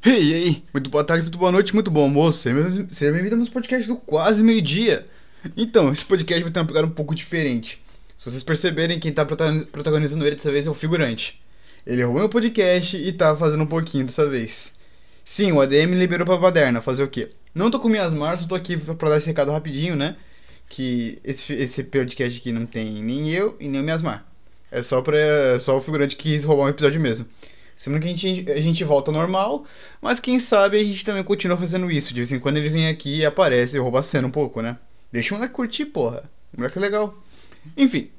Hey, e aí? Muito boa tarde, muito boa noite, muito bom almoço. Seja bem-vindo ao nosso podcast do quase meio-dia. Então, esse podcast vai ter uma pegada um pouco diferente. Se vocês perceberem, quem tá protagonizando ele dessa vez é o figurante. Ele roubou meu podcast e tá fazendo um pouquinho dessa vez. Sim, o ADM liberou pra baderna, fazer o quê? Não tô com minhas marcas, tô aqui pra dar esse recado rapidinho, né? Que esse, esse podcast aqui não tem nem eu e nem o Miasmar. É só, pra, é só o figurante que quis roubar um episódio mesmo. Semana que a gente, a gente volta normal, mas quem sabe a gente também continua fazendo isso. De vez em quando ele vem aqui e aparece e rouba a cena um pouco, né? Deixa um like curtir, porra. Vai ser legal. Enfim,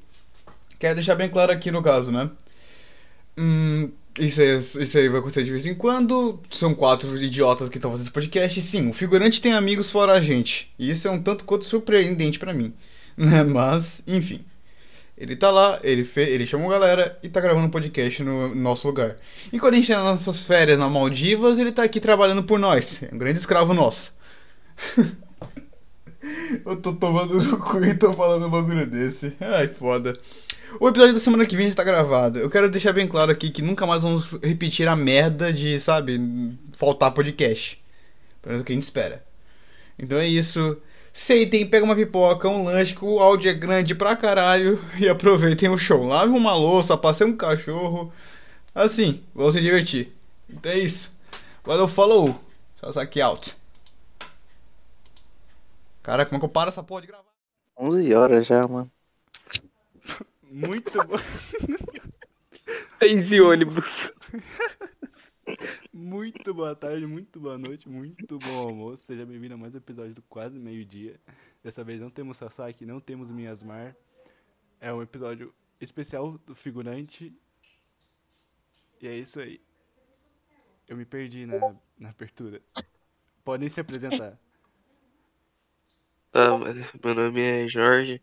quero deixar bem claro aqui no caso, né? Hum, isso aí, isso aí vai acontecer de vez em quando. São quatro idiotas que estão fazendo esse podcast. Sim, o figurante tem amigos fora a gente. E isso é um tanto quanto surpreendente para mim. Né? Mas, enfim. Ele tá lá, ele, fe... ele chamou galera e tá gravando um podcast no nosso lugar. Enquanto a gente tá nas nossas férias na Maldivas, ele tá aqui trabalhando por nós. É um grande escravo nosso. Eu tô tomando no cu e tô falando um bagulho desse. Ai, foda. O episódio da semana que vem já tá gravado. Eu quero deixar bem claro aqui que nunca mais vamos repetir a merda de, sabe, faltar podcast. Pelo menos o que a gente espera. Então é isso. Seitem, pega uma pipoca, um lanche, que o áudio é grande pra caralho e aproveitem o show. Lave uma louça, passei um cachorro. Assim, vão se divertir. Então é isso. Valeu, falou. Sasaki out. Cara, como é que eu paro essa porra de gravar? 11 horas já, mano. Muito bom. Seis de ônibus. Muito boa tarde, muito boa noite, muito bom almoço. Seja bem-vindo a mais um episódio do Quase Meio Dia. Dessa vez não temos Sasaki, não temos Miasmar. É um episódio especial do figurante. E é isso aí. Eu me perdi na, na abertura. Podem se apresentar. Ah, meu nome é Jorge.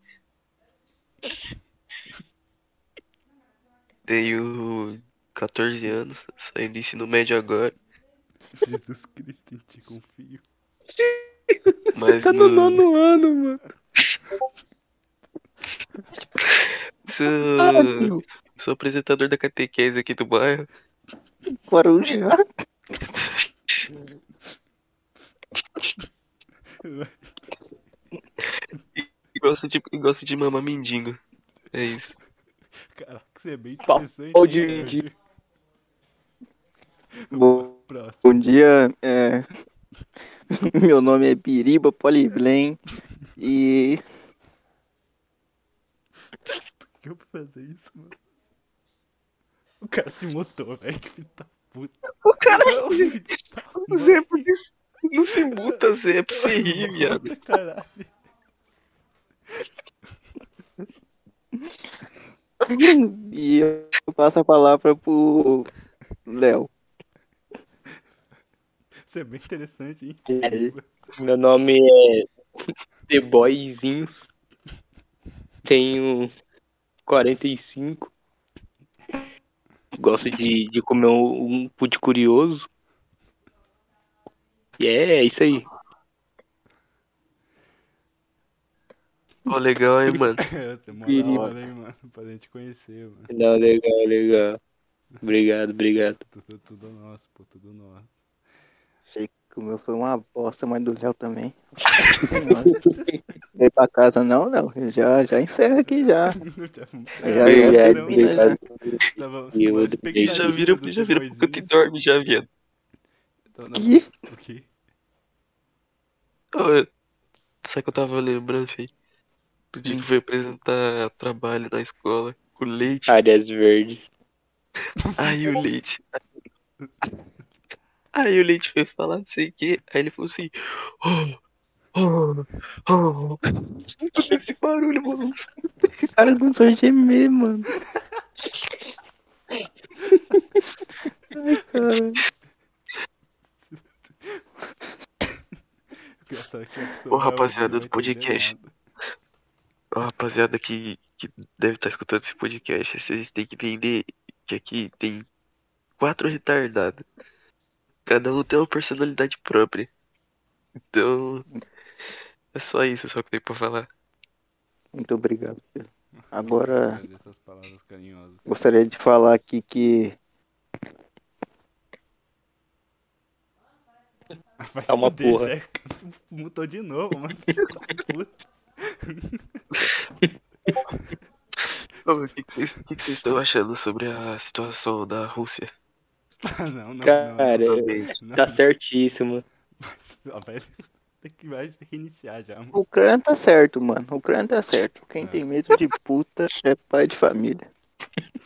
Tenho 14 anos, saí do ensino médio agora. Jesus Cristo, em ti confio. Mas tá no, no nono ano, mano. Sou, sou apresentador da catequese aqui do bairro. Guarujá. E gosto de, gosto de mamar mendigo. É isso. Caraca, você é bem interessante. Pau de mendigo. Bom, bom dia, é... meu nome é Biriba Poliblen e Por que eu vou fazer isso, mano? O cara se mutou, velho. Que filho da puta. O cara. Filho da Zé, por que não se muta, Zé? É pra você rir, viado. Caralho. e eu passo a palavra pro Léo. Isso é bem interessante, hein? Meu nome é The Boyzinhos. Tenho 45. Gosto de, de comer um, um pude curioso. E é, é isso aí. Pô, legal, hein, mano. Você é da hora, hein, mano? Pra gente conhecer, mano. Não, legal, legal. Obrigado, obrigado. Tudo, tudo nosso, pô, tudo nosso. Que o meu foi uma bosta, mas do Léo também. Vem pra casa não, Léo. Já, já encerra aqui já. Já, já, não, odeio. expectativa Já vira, já vira porque disso. dorme, já, viado. Então, Que? O quê? Ô, Sabe que eu tava lembrando, filho? Do dia que foi apresentar trabalho na escola com o leite. Áreas verdes. Aí o leite. Aí o leite foi falar não sei o que. Aí ele falou assim. Oh, oh, oh. Esse barulho, mano. Esse cara começou a gemer, mano. Ai, cara. Ô, vai rapaziada do podcast. Ó, rapaziada que, que deve estar escutando esse podcast, vocês têm que entender que aqui tem quatro retardados. Cada um tem uma personalidade própria. Então, é só isso só que tem pra falar. Muito obrigado. Pedro. Agora, Agradeço essas palavras carinhosas. gostaria de falar aqui que Vai É uma porra. Mutou de novo, mano. Puta. O que vocês estão achando sobre a situação da Rússia? Ah, não, não, Cara, não. Não. Tá certíssimo. Velho. Tem que, vai ter que iniciar já, mano. O Ucrânia tá certo, mano. O Ucrânia tá certo. Quem É. tem medo de puta é pai de família.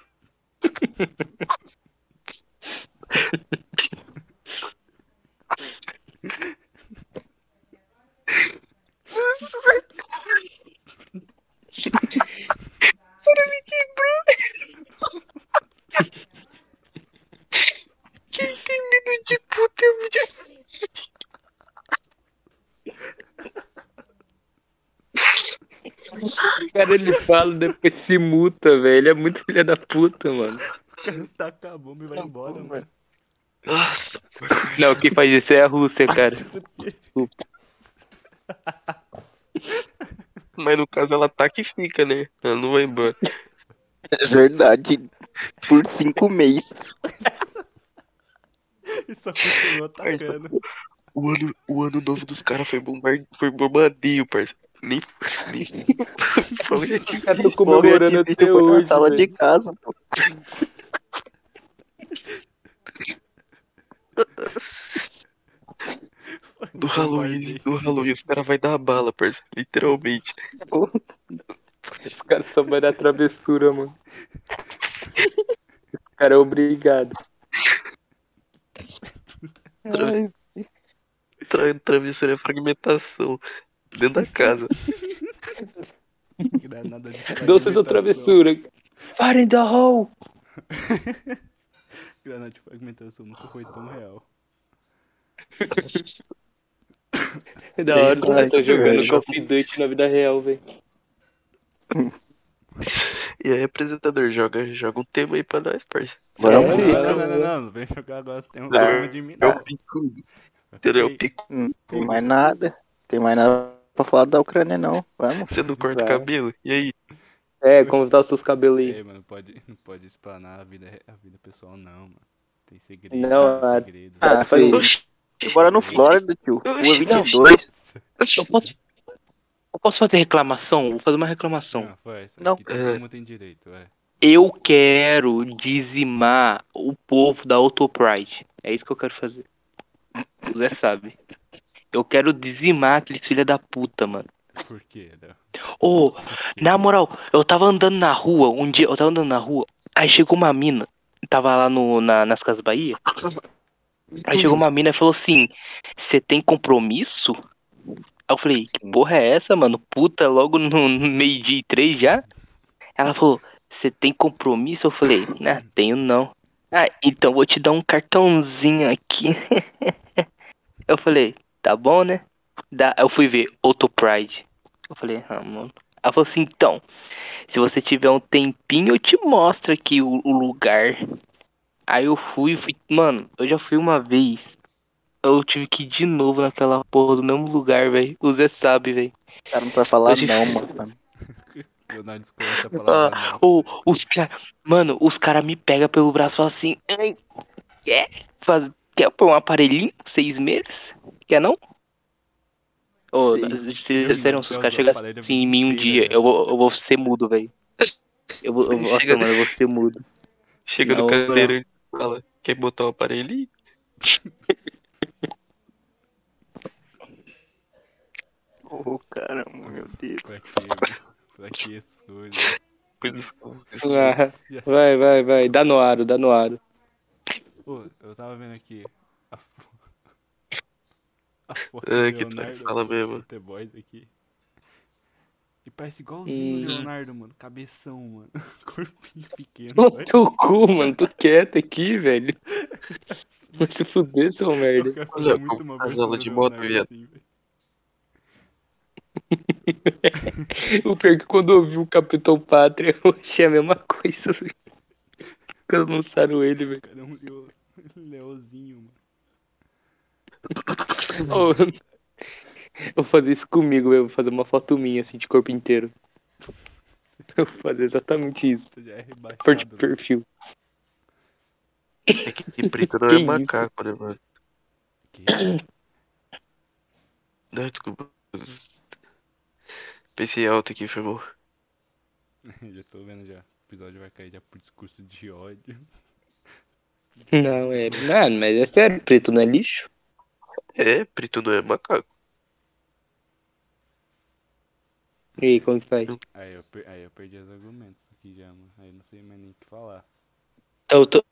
Quem tem medo de puta é muito. Cara, ele fala, depois se muta, velho. Ele é muito filha da puta, mano. O cara taca a bomba e vai embora, mano. Nossa, Não, quem faz isso é a Rússia, cara. Fuder. mas no caso ela tá que fica, né? Ela não vai embora. É verdade. Por cinco meses. E só continuou atacando. O ano, o ano novo dos caras foi, bombar... foi bombardeio, parça. Nem. Nem. Falei aqui. Os caras tão comemorando até foi na hoje. sala velho. de casa, pô. Do Halloween, do Halloween, os caras vão dar bala, parça. Literalmente. Os caras só vai dar travessura, mano. Os caras é obrigado. Ai, Tra travessura é fragmentação. Dentro da casa. Granada de Doces ou fragmentação. travessura? Fire in the hole! Granada de fragmentação nunca foi tão real. É da E hora que você tá jogando. Call of Duty na vida real, velho. E aí, apresentador, joga, joga um tema aí pra nós, parça. Vamos. Não, não, não, não, não, não. Vem jogar agora. Tem um Não, cima de mim. É não. o pico. Entendeu? É o pico. Não tem mais nada. Tem mais nada pra falar da Ucrânia, não. Vamos. Você não corta o cabelo? E aí? É, como tá os seus cabelos aí? aí, mano, pode, não pode explanar a vida, a vida pessoal, não, mano. Tem segredo. Não, tem ah, segredo. Ah. Eu moro no Flórida, tio. Rua Oxi, 22. Eu posso, eu posso fazer reclamação? Vou fazer uma reclamação. Não, foi essa. Não. Aqui todo É. mundo tem direito, é. Eu quero dizimar o povo da Autopride. É isso que eu quero fazer. O Zé sabe. Eu quero dizimar aqueles filha da puta, mano. Por quê? Ô, na moral, eu tava andando na rua, um dia eu tava andando na rua, aí chegou uma mina, tava lá no, na, nas Casas Bahia. Aí chegou uma mina e falou assim: Você tem compromisso? Aí eu falei: Que porra é essa, mano? Puta, logo no meio-dia e três já? Ela falou: Você tem compromisso? Eu falei: Não, tenho não. Ah, então vou te dar um cartãozinho aqui. Eu falei: Tá bom, né? Dá. Eu fui ver Autopride. Eu falei: Ah, mano. Ela falou assim: Então, se você tiver um tempinho, eu te mostro aqui o, o lugar. Aí eu fui, fui. Mano, eu já fui uma vez. Eu tive que ir de novo naquela porra do mesmo lugar, velho. O Zé sabe, velho. O cara não vai falar Hoje- não, mano. Leonardo desconhece a palavra Ah, não. o, os caras. Mano, os caras me pegam pelo braço e falam assim. "Ai, Quer? Faz, quer pôr um aparelhinho? Seis meses? Quer não? Ô, se sério, se os caras chegarem assim em mim um dia, velho. eu vou, eu vou ser mudo, velho. Eu vou, eu, vou- Chega- mano, eu vou ser mudo. Chega no Não, cadeirante e fala: Quer botar um aparelhinho? Ô, caramba, meu Deus. Pra mano? Pra que essas coisas? Que que Ah, vai, vai, vai. Dá no aro, dá no aro. Pô, eu tava vendo aqui a, fo... a foto É, do que tu Leonardo fala mesmo. do The Boys aqui. E parece igualzinho o. Leonardo, mano. Cabeção, mano. Corpinho pequeno. Ô, velho. teu cu, mano. Tô quieto aqui, velho. Vai se fuder, seu merda. Eu muito uma do de moto, viado. assim, velho. O pior é que quando eu vi o Capitão Pátria, eu achei a mesma coisa. Quando lançaram ele, velho. O cara é um leo... leozinho, mano. Ô, Eu vou fazer isso comigo, velho. Vou fazer uma foto minha, assim, de corpo inteiro. Eu vou fazer exatamente isso. Você já é Por de rebaixado. velho. perfil. É que, preto não Que é isso? macaco, né, mano? Que? Não, desculpa. Pensei alto aqui, foi mal. já tô vendo já. O episódio vai cair já por discurso de ódio. Não, é. Mano, mas é sério, preto não é lixo? É, preto não é macaco. E aí, como que faz? Aí eu, per- aí eu perdi os argumentos aqui já, mano. Aí eu não sei mais nem o que falar. Então, eu tô...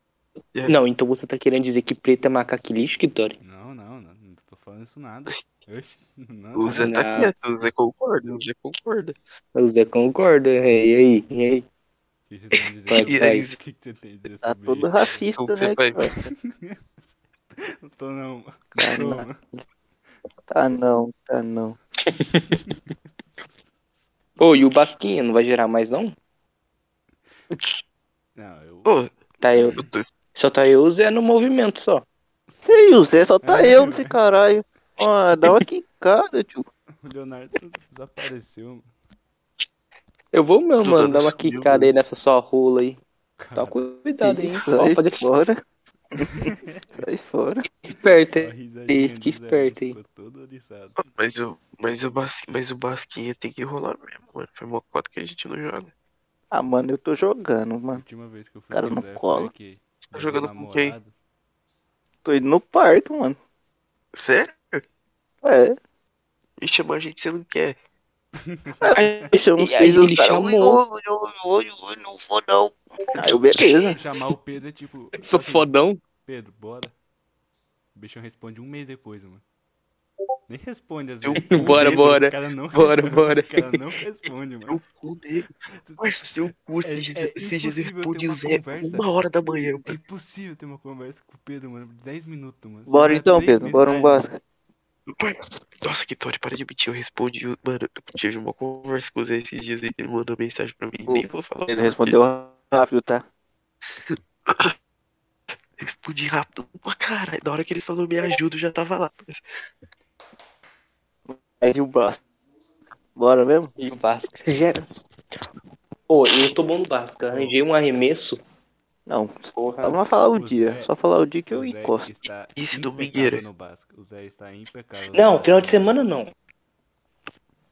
É. Não, então você tá querendo dizer que preto é macaco e lixo, Kitori? Não, não, não, não tô falando isso nada. Oxi, não, O Zé tá Não. quieto, o Zé concorda, o Zé concorda. O Zé concorda, e aí, e aí? O que você tem a dizer Vai, sobre vai. isso? O que você tem a dizer Tá sobre todo isso? racista, Como né, vai-? Não tô não, mano. Tá Não. Tá não, tá não. Ô, e o Basquinha, não vai gerar mais não? Não, eu. Pô, Tá eu. eu tô Só tá eu e o Zé no movimento só. Ei, o Zé só tá É, eu nesse caralho. Ó, dá uma quicada, tio. O Leonardo desapareceu, mano. Eu vou mesmo, mano, dar uma quicada aí nessa sua rola aí. Tá cuidado aí, hein? Sai Ó, fazer fora. Sai fora. esperto aí. risadinha que esperto aí. Oriçado. Mas o, mas, o Bas, mas o Basquinha tem que rolar mesmo, mano. Foi uma cota que a gente não joga. Ah, mano, eu tô jogando, A mano. última vez que eu fui Cara, não Zé cola. aqui. Tá jogando do com quem? Tô indo no parque, mano. Sério? É. E chamar a gente você não quer. Aí, Chama e aí ele chamou. Não vou não. Aí eu, beleza. Chamar o Pedro é tipo. Sou fodão. Pedro, bora. O bichão responde um mês depois, mano. Nem responde às Eu- vezes. Bora, O bora. cara não Bora, responde, bora. O cara não responde, mano. Seu cu dele. Parça, seu cu. É- é eu impossível respondi ter o uma Zé conversa. uma hora da manhã. É mano. impossível ter uma conversa com o Pedro, mano. 10 minutos, mano. Bora então, Pedro. Bora um basca. Nossa, que Tori, para de mentir. Eu respondi. Mano, eu tive uma conversa com o Zé esses dias que ele mandou mensagem pra mim. Nem vou falar. Ele respondeu rápido, tá? Respondi rápido pra caralho. Na hora que ele falou me ajuda, eu já tava lá. parça. Aí e o basca. Bora mesmo? E o Vasco. Gera. Pô, eu tô bom no Vasco. Arranjei um arremesso. Não, Porra. vamos falar o O dia. Zé- Só falar o dia que eu encosto. Esse domingueira. no. O Zé está impecável. Não, final de semana não.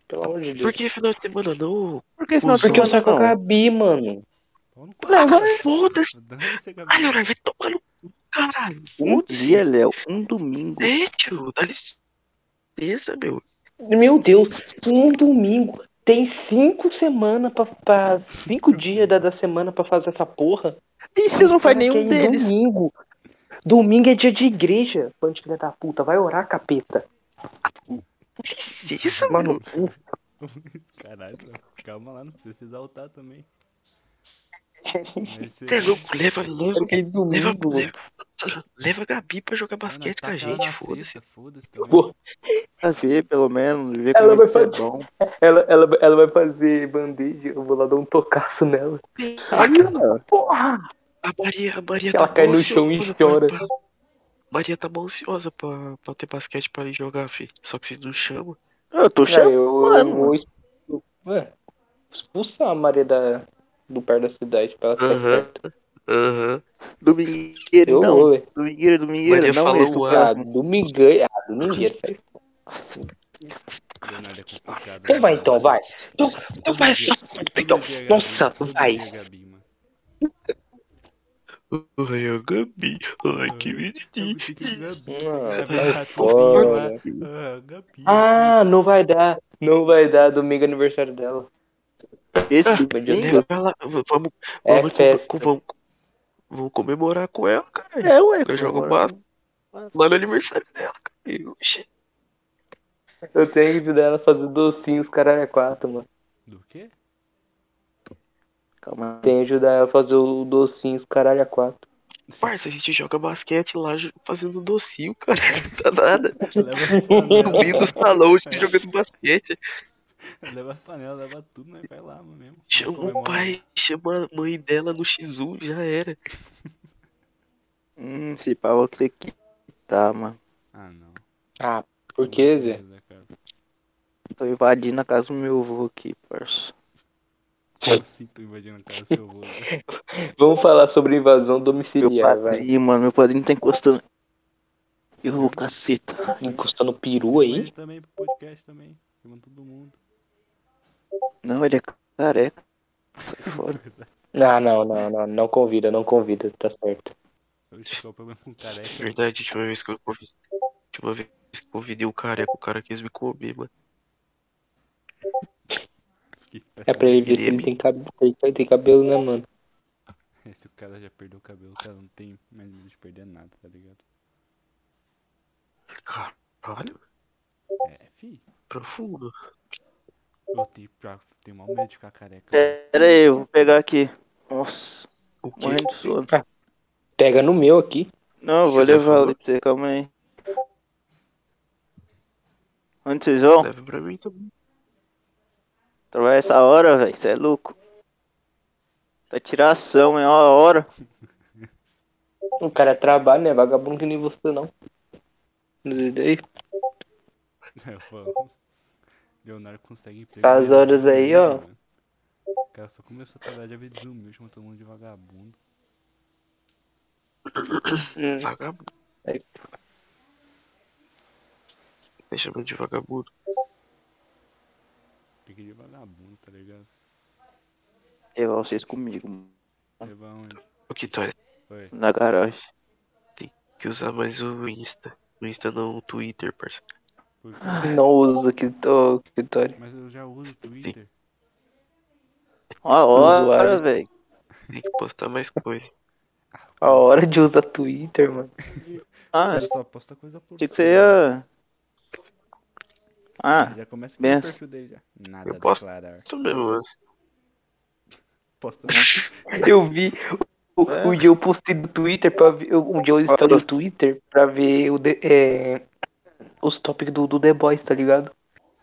Pelo amor de Deus. Por que final de semana não? Por que final de Porque eu semana saio com a não? Gabi, mano. Não, vai. Foda-se. Ah, Leonardo, vai tomar no cu, caralho. Um dia, Léo. Um domingo. É, tio, dá licença, meu. Meu Deus, um domingo. Tem cinco semanas pra, pra cinco dias da, da semana pra fazer essa porra. E você não faz que nenhum é deles? Domingo. Domingo é dia de igreja. Bando filha da puta, vai orar, capeta. Isso, Mano. Caralho, mano. calma lá, não precisa se exaltar também. Você é louco, leva, leva, leva, leva, leva a Gabi pra jogar basquete com a gente, foda-se. Pô, Pra ver, pelo menos. Ver Ela como é vai é fazer- bom. ela, ela, ela vai fazer bandeja, eu vou lá dar um tocaço nela. Aí, mano. Porra! A Maria, a Maria Ela tá cai no chão e chora. pra- Maria tá mal ansiosa pra, pra ter basquete pra ir jogar, fi. Só que vocês não chamam. Eu tô chamando. eu, eu vou expul- Ué, expulsar a Maria da, do par da cidade pra ela ficar esperta. Aham. Domingueiro, Eu não. vou, ué. Domingueiro, domingueiro. Maria Não falou esse o um Ah, próximo. domingueiro. Ah, Leonardo é complicado. Então né, vai, então, vai. Então, então vai, Então, dia é Gabi, nossa, vai. Dia é a Gabi. Ai, que bonitinho. Ah, não vai dar. Não vai dar domingo é aniversário dela. esse Ah, domingo. Leva ela. Vamos, É vamos, festa. vamos, vamos comemorar com ela, cara. É, ué. Eu jogo básico lá no aniversário dela, cara. Oxi. Eu tenho que ajudar ela a fazer docinhos, caralho, é quatro, mano. Do quê? Calma. Tenho que ajudar ela a fazer o docinhos, caralho, é quatro. Parça, a gente joga basquete lá fazendo docinho, cara. Não tá nada. Leva No meio do salão, a gente jogando basquete. Leva as panelas, leva tudo, mas vai lá, mano mesmo. Chama o pai, chama a mãe dela no X1, já era. Hum, se pá, vou ter que tá, mano. Ah, não. Ah, por que, Zé? Tô invadindo a casa do meu avô aqui, parça. Como assim tô invadindo a casa do seu avô? Zé? Vamos falar sobre invasão Meu domiciliar, vai. padrinho, mano, meu padrinho tá encostando. Eu, caceta. Encostando peru aí. Também pro podcast também. Todo mundo. Não, ele é careca. Sai fora. Não, não, não, não. Não convida, não convida. Tá certo. É o problema com careca. Verdade, última vez que eu convidei. Última vez que eu convidei o careca, o cara quis me comer, mano. Fiquei É pra ele ver se ele tem cabelo, ele tem cabelo, né, mano? Se o cara já perdeu o cabelo, o cara não tem mais medo de perder nada, tá ligado? Caralho, É, fi. profundo. Eu tenho, tenho mal medo de ficar careca. mano. Pera aí, eu vou pegar aqui. Nossa, O quê? morrendo de sono. Pega no meu aqui. Não, eu vou Você levar ali pra você, calma aí. Onde vocês vão? Leva pra mim também. Trabalhar essa hora, velho, você é louco. Tá tiração, é uma hora. O cara trabalha, né? Vagabundo que nem você, não. Daí? Eu falo. Leonardo consegue emprego. As desde horas esse aí, ó. mano. O cara só começou a trabalhar, já veio desumilde, chamou todo mundo de vagabundo. Hum. Vagabundo. Aí. Me chamando de vagabundo. Pique de vagabundo, tá ligado? Levar vocês comigo, Levar onde? O que tu é? Oi. na garagem. Que usar mais o Insta. O Insta não, o Twitter, parça. Quê? Não uso aqui, tô, Vitória. Mas eu já uso o Twitter. Uma hora, velho. Tem que postar mais coisa. A hora de usar Twitter, mano. Ah, Ele só posta coisa por achei que ia. Ah, Já começa benção. no perfil dele já. Nada Eu a posso- declarar. Isso mesmo. Posta não. Eu vi. o- É. Um dia eu postei no Twitter pra ver. eu- Um dia eu instalei o Twitter pra ver o de- é, os tópicos do, do The Boys, tá ligado?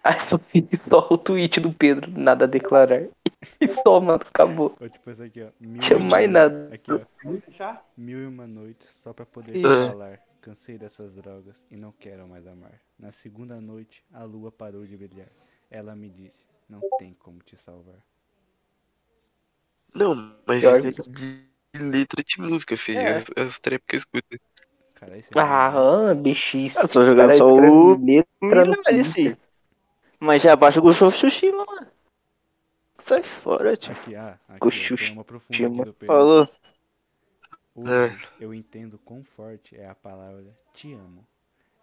Aí só vi só o tweet do Pedro, nada a declarar. E só, mano, acabou. Ou tipo esse aqui, ó. Mil e mais noites. nada. Aqui, ó. Mil e uma noites só pra poder Isso. falar. Cansei dessas drogas e não quero mais amar. Na segunda noite, a lua parou de brilhar. Ela me disse: Não tem como te salvar. Não, mas isso é de letra de música, filho. É. É, é os trap que eu escuto. Cara, esse é Ah, bichice. eu tô jogando Cara, só o. letra no Milhares, Twitter. sim. Mas já baixa o Ghost of Tsushima, mano. Sai fora, tio. Aqui, ah, aqui, tem uma profunda aqui do Pedro. Falou. Hoje eu entendo quão forte é a palavra te amo.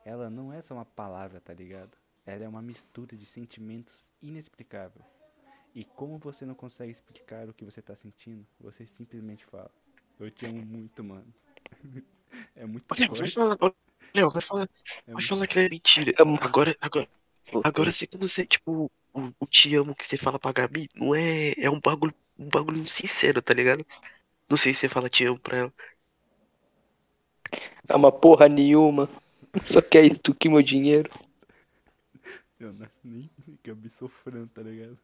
Ela não é só uma palavra, tá ligado? Ela é uma mistura de sentimentos inexplicável. E como você não consegue explicar o que você tá sentindo, você simplesmente fala. Eu te amo muito, mano. é muito Olha, vai forte. falar. Léo, vai falar. É Vai falar que é mentira. Agora, agora, agora sei como você, tipo, o, o te amo que você fala pra Gabi, não é. É um bagulho, um bagulho sincero, tá ligado? Não sei se você fala te amo pra ela. É uma porra nenhuma. Só quer extorquir meu dinheiro. Eu não, nem que eu me sofrendo, tá ligado?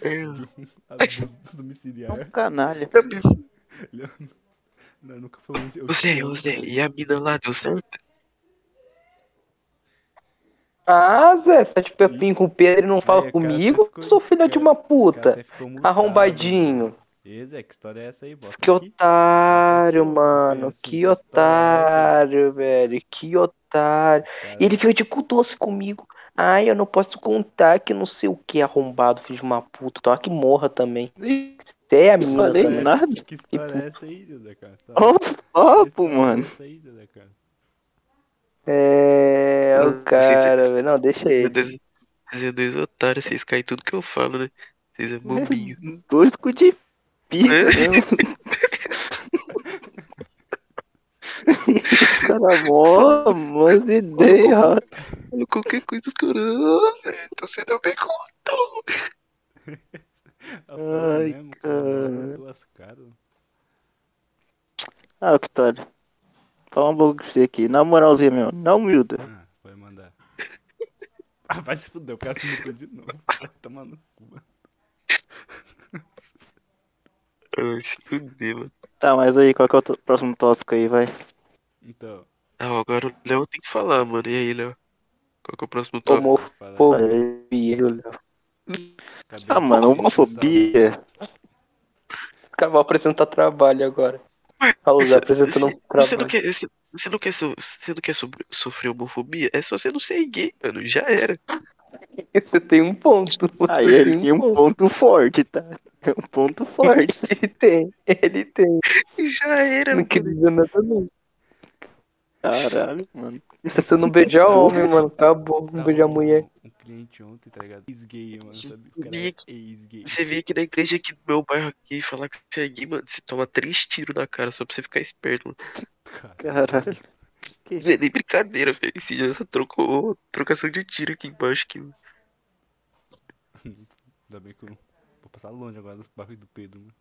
É, De um abuso É um domiciliar. canalha. Gabi, Não, nunca foi um. eu Ô Zé, amo, Zé, e a mina lá deu certo? Ah, Zé, você tá de pepinho com o Pedro e não fala o cara comigo? ficou- Sou filha de uma O cara puta. mutado, Arrombadinho. Mano. E Zé, que história é essa aí? Bota Que aqui. otário, mano. assim, Que é otário, velho. Que otário. Cara, E ele fica de cu doce comigo. Ai, eu não posso contar que não sei o que, arrombado, filho de uma puta. Toma que morra também. Você é a Não mina falei também. nada. Que história é essa aí, Zé, cara? História é mano. aí, cara? É, Não, o cara, velho. Não, deixa ele. Deus, vocês é dois otários, vocês caem tudo que eu falo, né? Vocês é bobinho. Dois cu de pica É. mesmo. Cara, mó, mó ideia. Qualquer coisa, os caras. "Ah, Zé, Então você deu bem falou Ai, mesmo, cara. Ah, Vitória. Fala um pouco pra você aqui. Na moralzinha mesmo, não humilda. Ah, vai mandar. Ah, vai se fuder, o cara se mutou de novo. Vai tomar no cu. mano. Se fuder, mano. Tá, mas aí, qual que é o to- próximo tópico aí, vai? Então, Ah, agora o Léo tem que falar, mano. E aí, Léo? Qual que é o próximo tópico? Homofobia, Léo. Ah, mano, homofobia. O cara vai apresentar trabalho agora. Apresentando um você- Você não trabalho. quer, você, Você não quer, so- você não quer sobre- sofrer homofobia? É só você não ser gay, mano. Já era. Você tem um ponto. Aí Você ele tem um ponto forte, tá? É um ponto forte. Ele tem, ele tem. Já era, Não mano. quer dizer nada não. Caralho, mano. Se você não beijar homem, mano, acabou. Não Tava beijar mulher. Um cliente ontem, tá ligado? Ex-gay, mano, sabe? O cara é ex-gay. Você vem aqui na igreja aqui do meu bairro aqui e falar que você é gay, mano. Você toma três tiros na cara só pra você ficar esperto, mano. Cara, Caralho. Que Não é nem brincadeira, velho. Esse dia essa trocou trocação de tiro aqui embaixo aqui. ainda bem que eu vou passar longe agora do bagulho do Pedro, mano.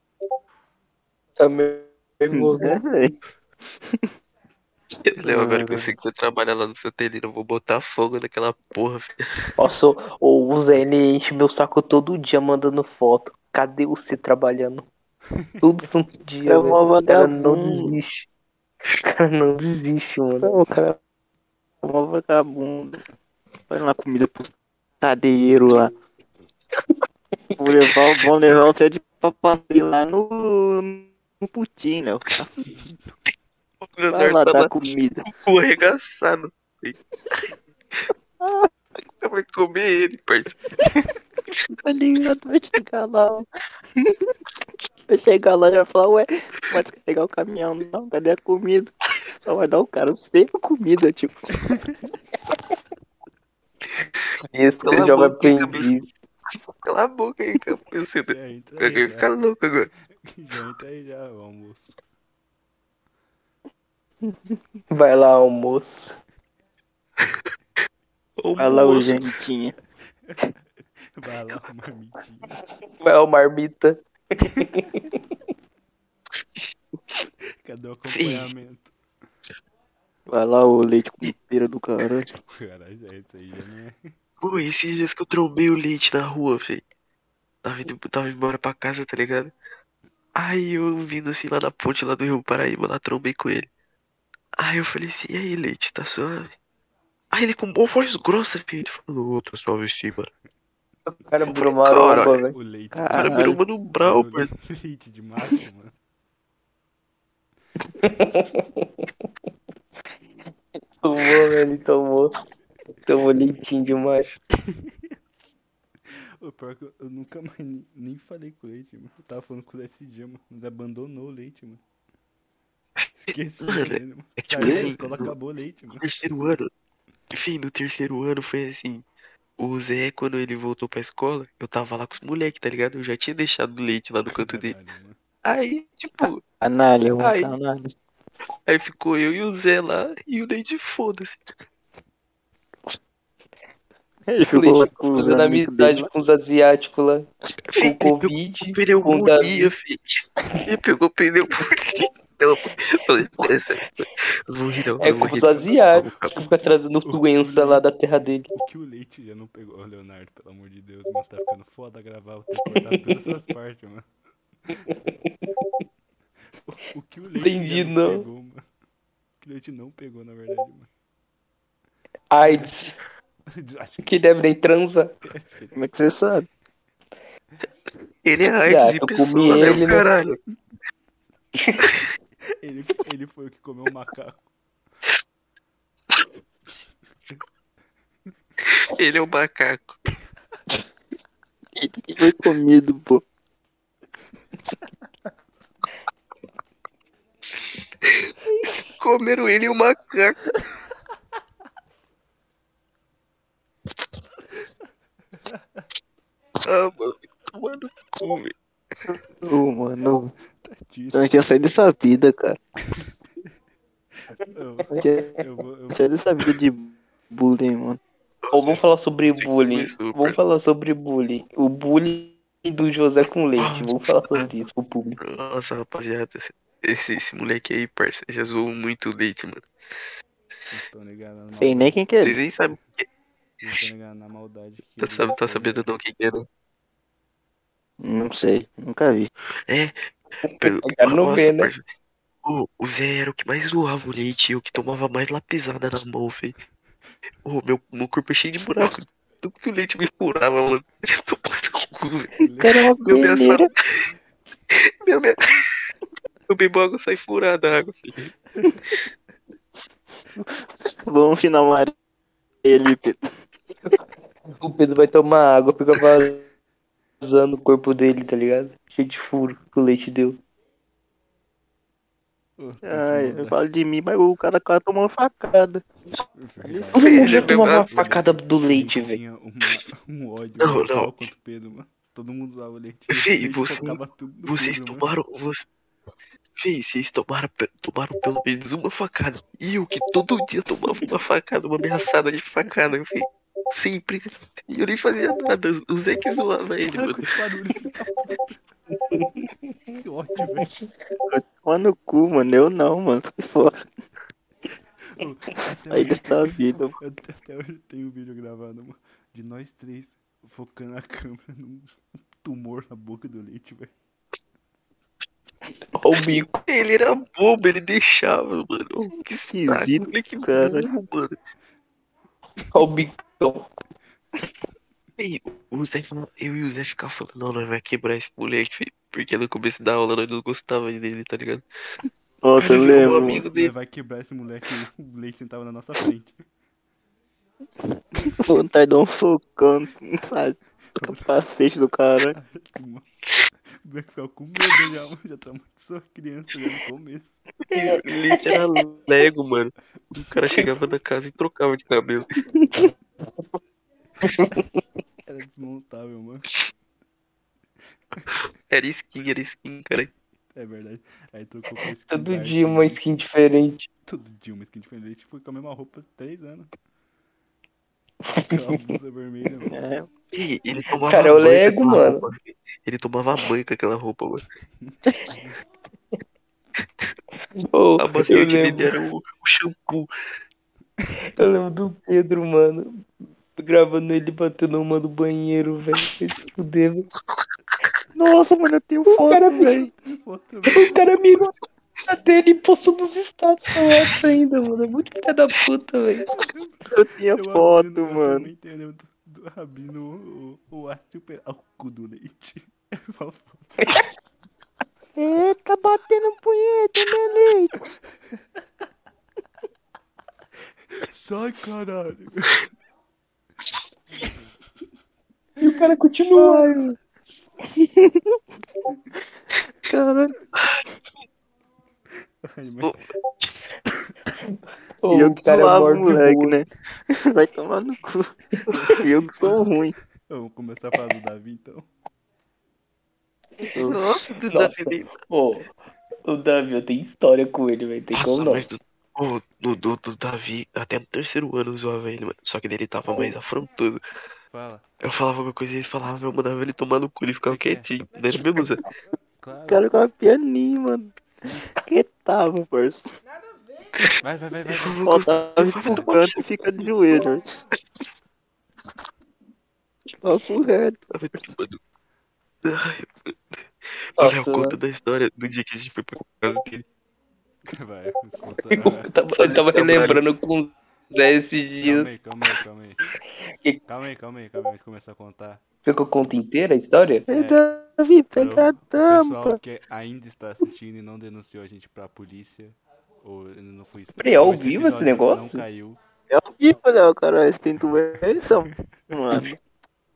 Tá nervoso. É, velho. Léo, agora que eu Caralho. sei que você trabalha lá no seu terreno, eu vou botar fogo naquela porra, filho. Nossa, o ele enche meu saco todo dia mandando foto. Cadê você trabalhando? Todo santo dia, É uma cara não desiste. O cara não desiste, mano. Não, cara. É uma vagabunda. Vai lá comida pro cadeiro lá. Vou levar, vão levar você de papazinho lá no. no putinho, né? O Vai Leonardo lá dar comida. com o cu arregaçado. assim. Vai comer ele, parceiro. Tá ligado? Vai chegar lá. Vai chegar lá e vai falar, ué, vai pegar o caminhão, não, cadê a comida? Só vai dar o cara sem a comida, tipo. Esse Cala a já vai boca, hein, aprendiz. Cala a boca aí, aí, Fica louco agora. Já entra aí já, o almoço. Vai lá, almoço. Ô, Vai lá o gentinha. Vai lá, marmitinha. Vai lá, marmita. Cadê o acompanhamento? Vai lá o leite com pera do caralho. Caralho, é, isso aí já não é. Pô, esses dias que eu trombei o leite na rua, velho. Tava indo, tava indo embora pra casa, tá ligado? Aí eu vindo assim lá na ponte lá do Rio Paraíba, lá trombei com ele. Aí eu falei assim, e aí, leite, tá suave? Aí ele com boa voz grossa, filho, ele falou, ô, tá suave sim, mano. O cara virou maromba, velho. O leite. O cara Caralho. virou mano brau, parceiro. leite de macho, mano. Tomou, velho, tomou. Tomou leitinho de macho. O pior que eu, eu nunca mais nem, nem falei com o leite, mano. Eu tava falando com o esse dia, mano. Mas abandonou o leite, mano. Esqueci Mano, dele, mano. é tipo Saiu assim, escola, no- acabou o leite, mano. terceiro ano. Enfim, no terceiro ano foi assim. O Zé, quando ele voltou pra escola, eu tava lá com os moleques, tá ligado? Eu já tinha deixado o leite lá no canto dele. Aí, tipo, Canalha, um Ai. canalha. aí ficou eu e o Zé lá e o leite foda-se. Ele O ficou leite com os fazendo amizade dele. com os asiáticos lá. Com Filho, ele pegou Covid. pneumonia, filho. Ele pegou pneumonia. Não, falei, é rir, não. É rir. os asiáticos que fica trazendo doença lá da terra dele. O que o leite já não pegou? Leonardo, pelo amor de Deus, mano. Tá ficando foda gravar. Vou ter que cortar todas essas partes, mano. O, o que o leite Entendi, já não, não. pegou, mano. O que o leite não pegou, na verdade, mano. AIDS. Acho Que deve nem transar. que Como é que você sabe? Ele é AIDS eu de pessoa, né? ele, né? Caralho. ele, ele foi o que comeu o macaco. Ele é um macaco. Ele foi comido, pô. Comeram ele e o macaco. Ah, mano, tomando cu, velho. Ô, mano. Tira. Então a gente ia sair dessa vida, cara. Eu, ia eu vou, eu sair dessa vida de bullying, mano. Ou vamos falar sobre Sim, bullying. Vamos falar sobre bullying. O bullying do José com leite. Vamos falar sobre isso pro público. Nossa, rapaziada. Esse, esse moleque aí, parça, já zoou muito o leite, mano. tô ligado na Sei nem quem que é. Vocês nem sabem. Eu tô ligado na maldade que Tá, ele sab- tá sabendo não quem que é, não? Não sei, nunca vi. É, pelo. Nossa, vê, né? o Zé era o que mais zoava o leite, eu que tomava mais lapisada na mão, velho. Meu, meu corpo é cheio de buraco. Tudo que o leite me furava, mano. Eu tô passando cu, velho. Cara, é Meu ameaçado. Meu, meu... Eu bebo água sai furada a água, filho. Vamos finalizar ele, Pedro. O Pedro vai tomar água, fica vazando o corpo dele, tá ligado? Cheio de furo que o leite deu. Ô, Ai, eu falo de mim, mas o cara acaba tomando facada. Verdade. Todo mundo Ele já tomava uma facada do leite, velho. tinha um, um ódio Não, não. contra o Pedro, mano. Todo mundo usava o leite. Ele você- Vocês Pedro, tomaram. Você... Vocês tomaram, tomaram pelo menos uma facada. E eu que todo dia tomava uma facada, uma ameaçada de facada. Eu falei, sempre. E eu nem fazia nada. O Zé que zoava ele, mano. Que ódio, velho. Toma no cu, mano. Eu não, mano. Sai fora. Hoje dessa vida. Até até hoje tem um vídeo gravado, mano, de nós três focando a câmera num tumor na boca do leite, velho. Olha o bico. Ele era bobo, ele deixava, mano. Que Esquisito, moleque cara. mano. Olha o bicão. O Zé, falava- eu e o Zé ficavam falando, não, nós vai quebrar esse moleque. Porque no começo da aula nós não gostava dele, tá ligado? Nossa, eu lembro. amigo dele. vai quebrar esse moleque o leite sentava na nossa frente. Vontade de dar um socão. Sabe? Capacete do cara. O moleque ficava com medo já, já traumatizou a criança já no começo. O leite era Lego, mano. O cara chegava na casa e trocava de cabelo. Era desmontável, mano. Era skin, era skin, cara. É verdade. Aí trocou com esse Todo dia uma skin diferente. Todo dia uma skin diferente. Foi com a mesma roupa três anos. Aquela blusa vermelha, mano. É, ele tomava Cara, é o banho com Lego, aquela mano. roupa. Ele tomava banho com aquela roupa, mano. Ô, A eu, maciante dele era o, o shampoo. eu lembro do Pedro, mano. Gravando ele batendo uma do banheiro, velho. Vai se fuder, velho. Nossa, mano, eu tenho O cara, foto, velho. Foto, o cara mirou a dele e postou nos status essa ainda, mano. É muito filha da puta, velho. Eu tinha Eu foto, abrindo- eu mano. eu lembro do- do- abrindo o, o, o ar super ao cu do leite. É só foto. É, tá batendo punheta, né, leite? Sai, caralho. E o cara continua. Caralho. Ai, E eu o que cara é zoava o morto moleque, né? Vai tomar no cu. E eu que sou ruim. Vamos começar a falar do Davi, então. Nossa, do Nossa. Davi. Pô, o Davi, eu tenho história com ele, velho. Tem Nossa, como não. mas do, ô, do, do, do Davi, até no terceiro ano eu zoava ele, mano. Só que dele tava mais afrontoso. Fala. Eu falava alguma coisa e ele falava, eu mandava ele tomar no cu, ele ficava quietinho. Não era mesmo, Zé? Claro. O cara com a pianinho, mano. Que tava, parça. Vai, vai, vai, vai. vai. Faltava Vai pro no canto e fica de joelho. Papo reto. Tava tomando. Ai, o Léo conta da história do dia que a gente foi pra casa dele. Vai, conta. eu tava, eu tava relembrando com Zé esses dias. Calma aí, calma aí, calma aí. Calma aí, calma aí, calma aí. Começar a contar. Quer que eu conto inteira a história? Ei, Davi, pega a Pro pessoal tampa. que ainda está assistindo e não denunciou a gente pra polícia, ou não foi Peraí, é ao esse vivo esse negócio? Não caiu. É o que, Léo, caralho? Você tem doença, mano.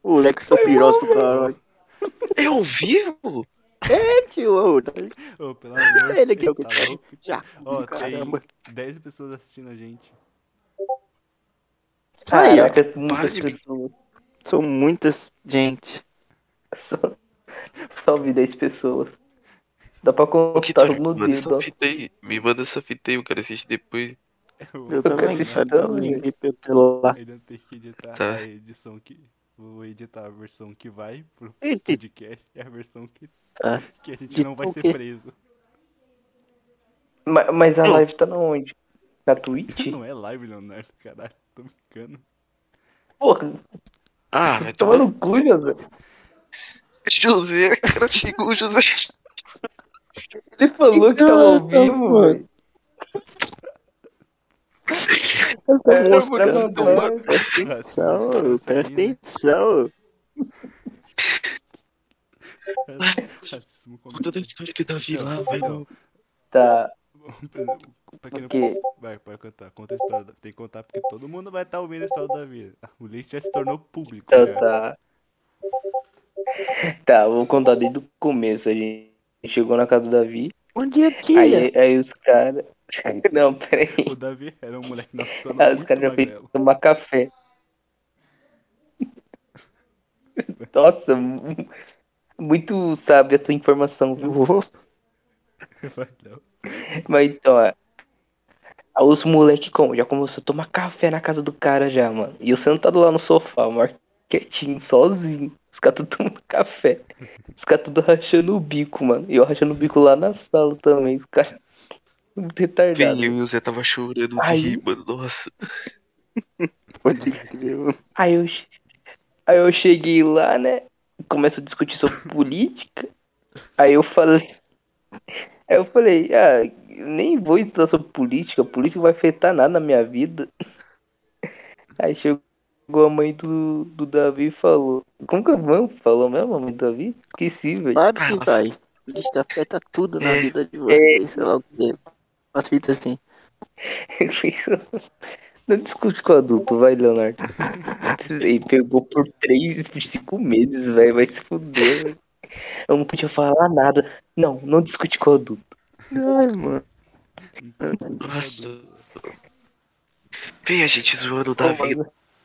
O Lex seu piroço, caralho. É ao vivo? É, tio, ô, Ô, pelo amor Ele aqui é o que tá tá louco. Já. Ó, Caramba. tem 10 pessoas assistindo a gente. Aí. Caraca, muitas de me- pessoas. São muitas gente. Só, só vi 10 pessoas. Dá pra contar no aí. Me manda essa fita aí, eu quero assistir depois. Eu também, quero cara. Pelo celular. Ainda tem que editar Tá. a edição que. Vou editar a versão que vai pro podcast e a versão que, Tá. que a gente De não vai ser preso. Mas, mas a live tá na onde? Na Twitch? Não é live, Leonardo, caralho. Tô brincando. Porra, Ah, vai toma tomar no cu, José. José, cara, chegou o José. Ele falou que tava ao vivo, mano. velho. Tá É, mano. Presta atenção, presta atenção. Racismo com- Conta da história do Davi lá, vai Então. Tá. pra quem não... Vai, pode contar. Conta a história. da- Tem que contar porque todo mundo vai estar ouvindo a história da vida. O lixo já se tornou público. Então já. tá. Tá, vou contar desde o começo. A gente chegou na casa do Davi. Bom dia, tia. Aí, aí os caras. Não, peraí. O Davi era um moleque nosso Aí os caras já magrelo. tomar café. Nossa, mu- muito sabe essa informação, viu? Vai, não. Mas então, ó. Os moleque como? Já começou a tomar café na casa do cara já, mano. E eu sentado lá no sofá, mano, quietinho, sozinho. Os caras tudo tomando café. Os caras tudo rachando o bico, mano. E eu rachando o bico lá na sala também. Os caras. Muito retardado. Veio e o Zé tava chorando Aí- de rir, mano. Nossa. Pode crer, mano. Aí eu, aí eu cheguei lá, né? Começo a discutir sobre política. Aí eu falei. Aí eu falei, ah, nem vou estudar sobre política, política não vai afetar nada na minha vida. Aí chegou a mãe do, do Davi e falou. Como que a mãe falou mesmo, a mãe do Davi? Esqueci, velho. Claro que vai. Política afeta tudo na É. vida de vocês, sei lá o que. Uma fita assim. Não discute com o adulto, vai, Leonardo. Ele pegou por três, por cinco meses, velho. Vai se fuder, velho. Eu não podia falar nada. Não, não discute com o adulto. Ai, mano. Nossa. Vem a gente zoando o Davi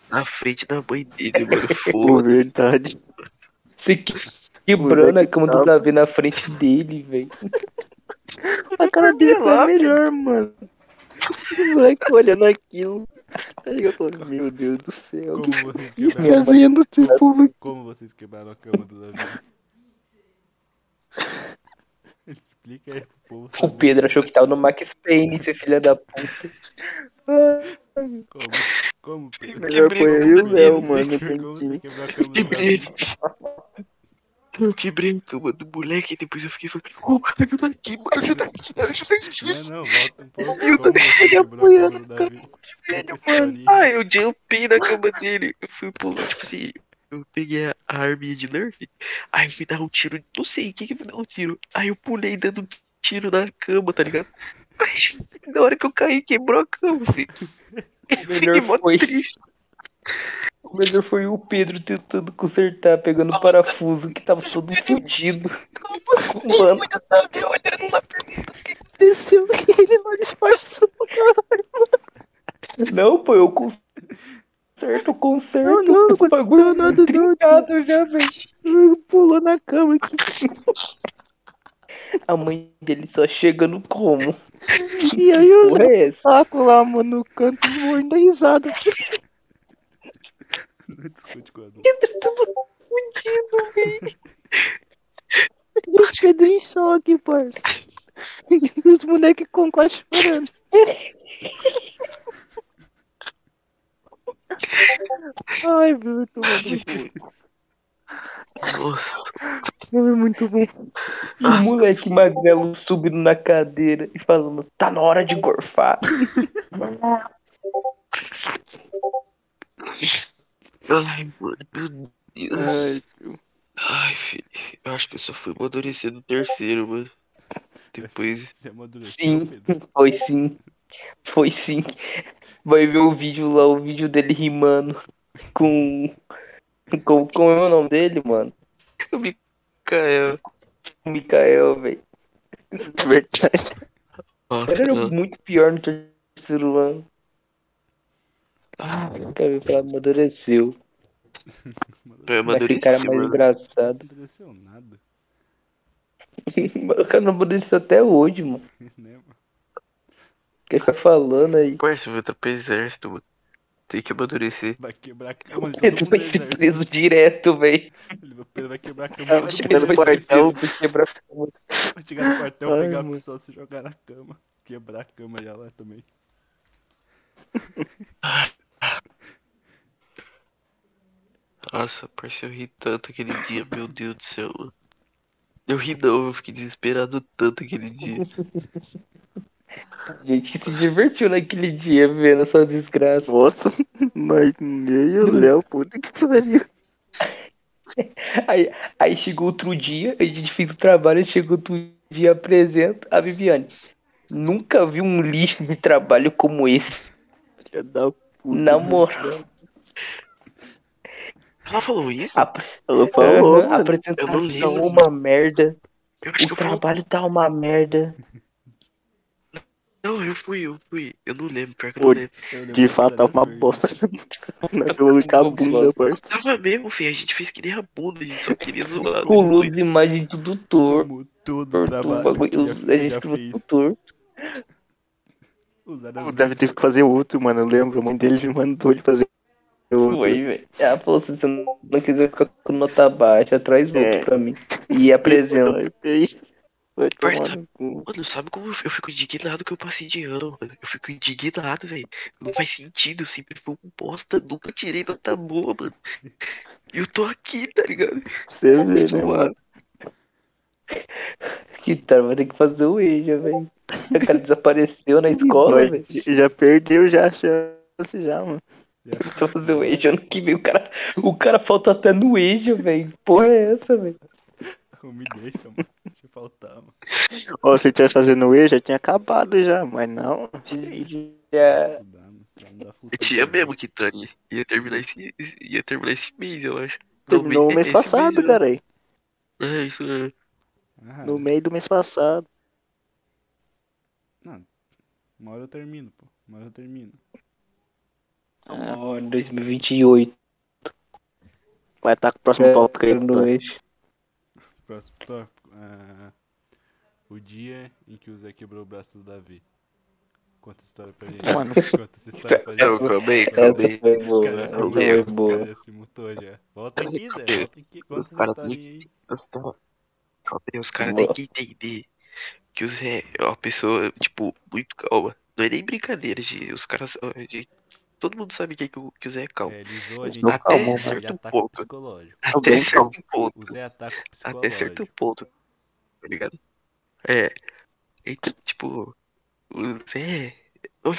na frente da mãe dele, mano. Foda. verdade. Você que- quebrando a cama do Davi na frente dele, velho. A cara dele foi melhor, mano. O moleque olhando aquilo. Aí eu falei, meu Deus do céu. O Como que vocês que quebraram, fazendo esse público? como vocês quebraram a cama do Davi? Explica aí pro povo O Pedro achou que tava no Max Payne, seu filho da puta. como. Como, Pedro? Melhor Que foi o Léo, mano. Quebrei. Davi? Eu quebrei a cama do moleque e depois eu fiquei falando, oh, ajuda aqui, mano, ajuda aqui, ajuda aqui. Não, não, volta um pouco. Eu também você quebrou a cama do essa historinha. Ah, eu jumpei na cama dele. Eu fui pular, tipo assim, eu peguei a a arminha de Nerf, aí eu fui dar um tiro, não sei, quem que me deu um tiro? Aí eu pulei dando um tiro na cama, tá ligado? Aí, na hora que eu caí, quebrou a cama, filho. Fiquei Melhor mó foi. triste. O melhor foi o Pedro tentando consertar, pegando o parafuso que tava todo fudido. Mano, Eu tava olhando lá Desceu ele não disfarçou, caralho. não, pô, eu conserto, conserto. Não, não, o bagulho não, nada, não. trincado já, velho. Pulou na cama aqui. A mãe dele só chegando como? E aí eu Porra é saco lá, mano, no canto, morrendo da risada. Não discute com a adulto. Pedro tudo fudido, velho. E o Pedro em choque, parça. E os moleques com quase chorando. Ai, meu, muito bom. Nossa, Foi muito bom. O moleque magrelo subindo na cadeira e falando, tá na hora de gorfar. ai, mano, meu Deus. Ai, Ai, filho, eu acho que eu só fui amadurecer no terceiro, mano. Depois, Você amadureceu, Sim, Pedro. foi sim. Foi sim. Vai ver o vídeo lá, o vídeo dele rimando com. com como é o nome dele, mano? o Mikael. O Mikael, velho. verdade. Ele era não. muito pior no terceiro ano. Ah, cara, ele amadureceu. Eu Vai ficar amadureci, mais mano. engraçado. Não amadureceu nada, o cara não amadureceu até hoje, mano. né, mano? Quer ficar falando aí. Parça, eu vou entrar pro exército, mano. Tem que amadurecer. Vai quebrar a cama de todo mundo vai ser preso direto, velho. Ele vai- Pedro vai quebrar a cama de todo chega mundo no quartel. quebrar a cama. Vai chegar no quartel, Ai, pegar a mano. pessoa, se jogar na cama. Quebrar a cama já lá também. Nossa, parça, eu ri tanto aquele dia, meu Deus do céu, mano. Eu ri não, eu fiquei desesperado tanto aquele dia. Gente que se divertiu naquele dia vendo essa desgraça. Nossa, mas nem o Léo, puta que pariu. Aí, aí chegou outro dia, a gente fez o trabalho, chegou outro dia, apresenta a Viviane. Nunca vi um lixo de trabalho como esse. Filha da puta. Na moral. Ela falou isso? A, Ela falou, a não apresentação uma merda. O trabalho tá uma merda. Eu fui, eu fui. Eu não lembro, pior que eu não lembro. Eu lembro De fato, tava uma perguntas. bosta. Ficar a bunda, parça. Tava mesmo, filho. A gente fez que nem a bunda, a gente só queria zoar. Com luz e imagem tudo torto. Como todo torto, o trabalho a gente fez. tudo torto. O Davi teve que fazer outro, mano. Eu lembro. A mãe dele me mandou ele fazer outro. Foi, velho. Ela falou se você não quiser ficar com nota baixa, traz outro É. pra mim. E apresenta. Vai tomar no cu. Mano, sabe como eu fico indignado que eu passei de ano, mano? Eu fico indignado, velho. Não faz sentido, eu sempre fui um bosta, nunca tirei nota boa, mano. E eu tô aqui, tá ligado? Você vê, né, mano? Que tal? Vai ter que fazer o EJA, velho. O cara desapareceu na escola, velho. Já perdeu já a chance, já, mano. Pra fazer o EJA ano que vem. O cara, o cara falta até no EJA, velho. Porra é essa, velho? Me deixa, mano. Mano. Ó, se tivesse fazendo E, já tinha acabado já, mas não. Já. Não não full Eu tinha mesmo que Tani ia terminar esse, ia terminar esse mês, eu acho. Terminou Não, o mês passado, mês, cara aí. É, isso é. Ah, No meio do mês passado. uma hora eu termino, pô. Uma hora eu termino. Ó, 2028. Vai estar com o próximo tópico aí. no tá? Próximo tópico. Ah, o dia em que o Zé quebrou o braço do Davi. Conta a história pra gente. Mano. Conta essa história pra gente. Eu, calma aí, calma Essa aí. foi Os boa. caras já Essa se mutou, boa. caras já se mutou já. Volta aqui, Zé. Volta aqui. Conta Os essa caras historinha aí. Os caras calma aí, os caras Boa. têm que entender que o Zé é uma pessoa, tipo, muito calma. Não é nem brincadeira, de, os caras. de- todo mundo sabe que, que, o, que o Zé é calmo. É, ele zoa a gente. Não, aqui, calma, certo o ponto. Até certo O ponto. Zé ataca o psicológico. Até certo ponto. Tá ligado? É. Então, tipo, o Zé. Ô,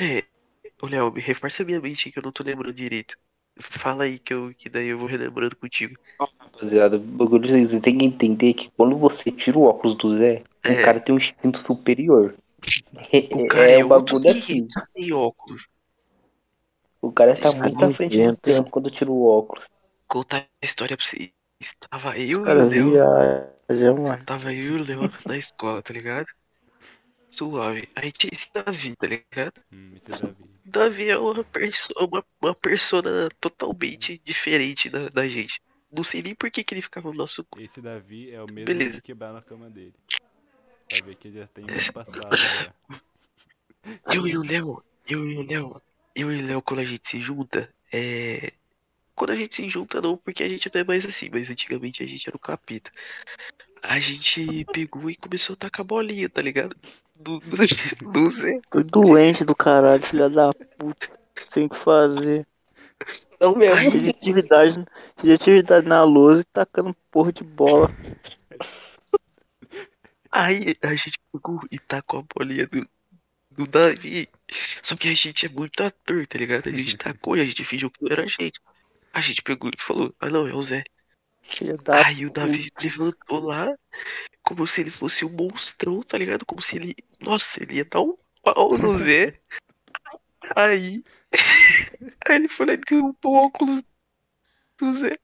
ô, Léo, me reforça a minha mente que eu não tô lembrando direito. Fala aí que, eu, que daí eu vou relembrando contigo. Rapaziada, o bagulho você tem que entender que quando você tira o óculos do Zé, É. o cara tem um instinto superior. O cara é, um outro bagulho assim. sem óculos. O cara tá Esse muito à frente do tempo quando tira o óculos. Contar a história pra vocês. Estava eu e o Cara, Viaja, mano. Tava eu e o Léo na escola, tá ligado? Suave. Aí tinha esse Davi, tá ligado? Hum, esse é Davi. Davi é uma, perso uma, uma persona totalmente diferente da, da gente. Não sei nem por que, que ele ficava no nosso cu. Esse Davi é o mesmo Beleza. que quebrar na cama dele. Vai ver que ele já tem um passado. Eu e o Léo, eu e o Léo, eu e o Léo, quando a gente se junta, é. Quando a gente se junta, não, porque a gente não é mais assim, mas antigamente a gente era o capeta. A gente pegou e começou a tacar bolinha, tá ligado? Do, do, do Zé. Tô doente do caralho, filha da puta. Tem que fazer. Não mesmo. De atividade, atividade na lousa e tacando porra de bola. Aí a gente pegou e tacou a bolinha do, do Davi. Só que a gente é muito ator, tá ligado? A gente tacou e a gente fingiu que não era a gente. A gente pegou e falou, ah não, é o Zé. Da Aí o Davi levantou lá, como se ele fosse um monstrão, tá ligado? Como se ele. Nossa, ele ia dar um pau no Zé. Aí. Aí ele foi lá e derrubou o óculos do Zé.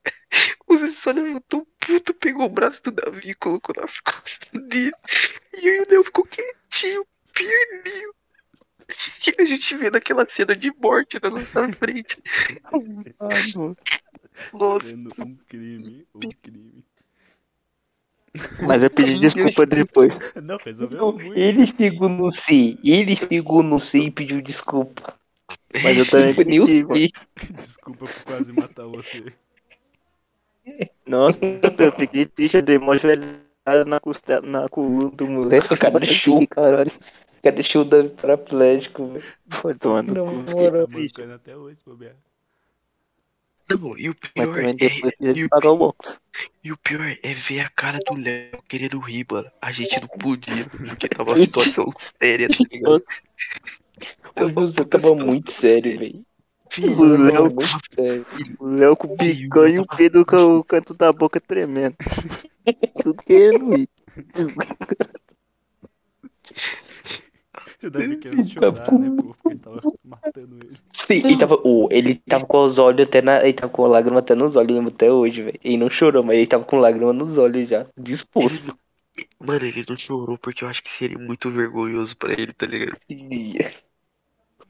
O Zé só levantou puto, pegou o braço do Davi e colocou nas costas dele. E aí o Neo ficou quietinho, perninho. E a gente vê naquela cena de morte na nossa frente. mano. Nossa, um crime, um crime. Mas eu pedi desculpa depois. Não, resolveu Não, muito. ele chegou no C, ele chegou no C e pediu desculpa. Mas eu também pedi. Desculpa por quase matar você. Nossa, eu fiquei triste, eu dei mó joelhada na, costela, na coluna do moleque. O cara deixou. fiquei, Caralho, O cara deixou o Davi paraplégico, velho. foi tomando Não. Tá mancando até hoje, bobear. não, e o pior é. depois E o pagar o óculos. E o pior é ver a cara do Léo querendo rir, mano. A gente não podia, porque tava uma situação séria, tá ligado? Tava muito sério, velho. O Léo, o Léo com o bicão e o Pedro com o canto da boca tremendo. Tudo querendo ir. O Davi querendo chorar, né, pô? Porque tava matando ele. Sim, ele tava, oh, ele tava com os olhos até na. Ele tava com lágrima até nos olhos, lembro até hoje, velho. Ele não chorou, mas ele tava com lágrima nos olhos já, disposto. Ele Mano, ele não chorou porque eu acho que seria muito vergonhoso pra ele, tá ligado?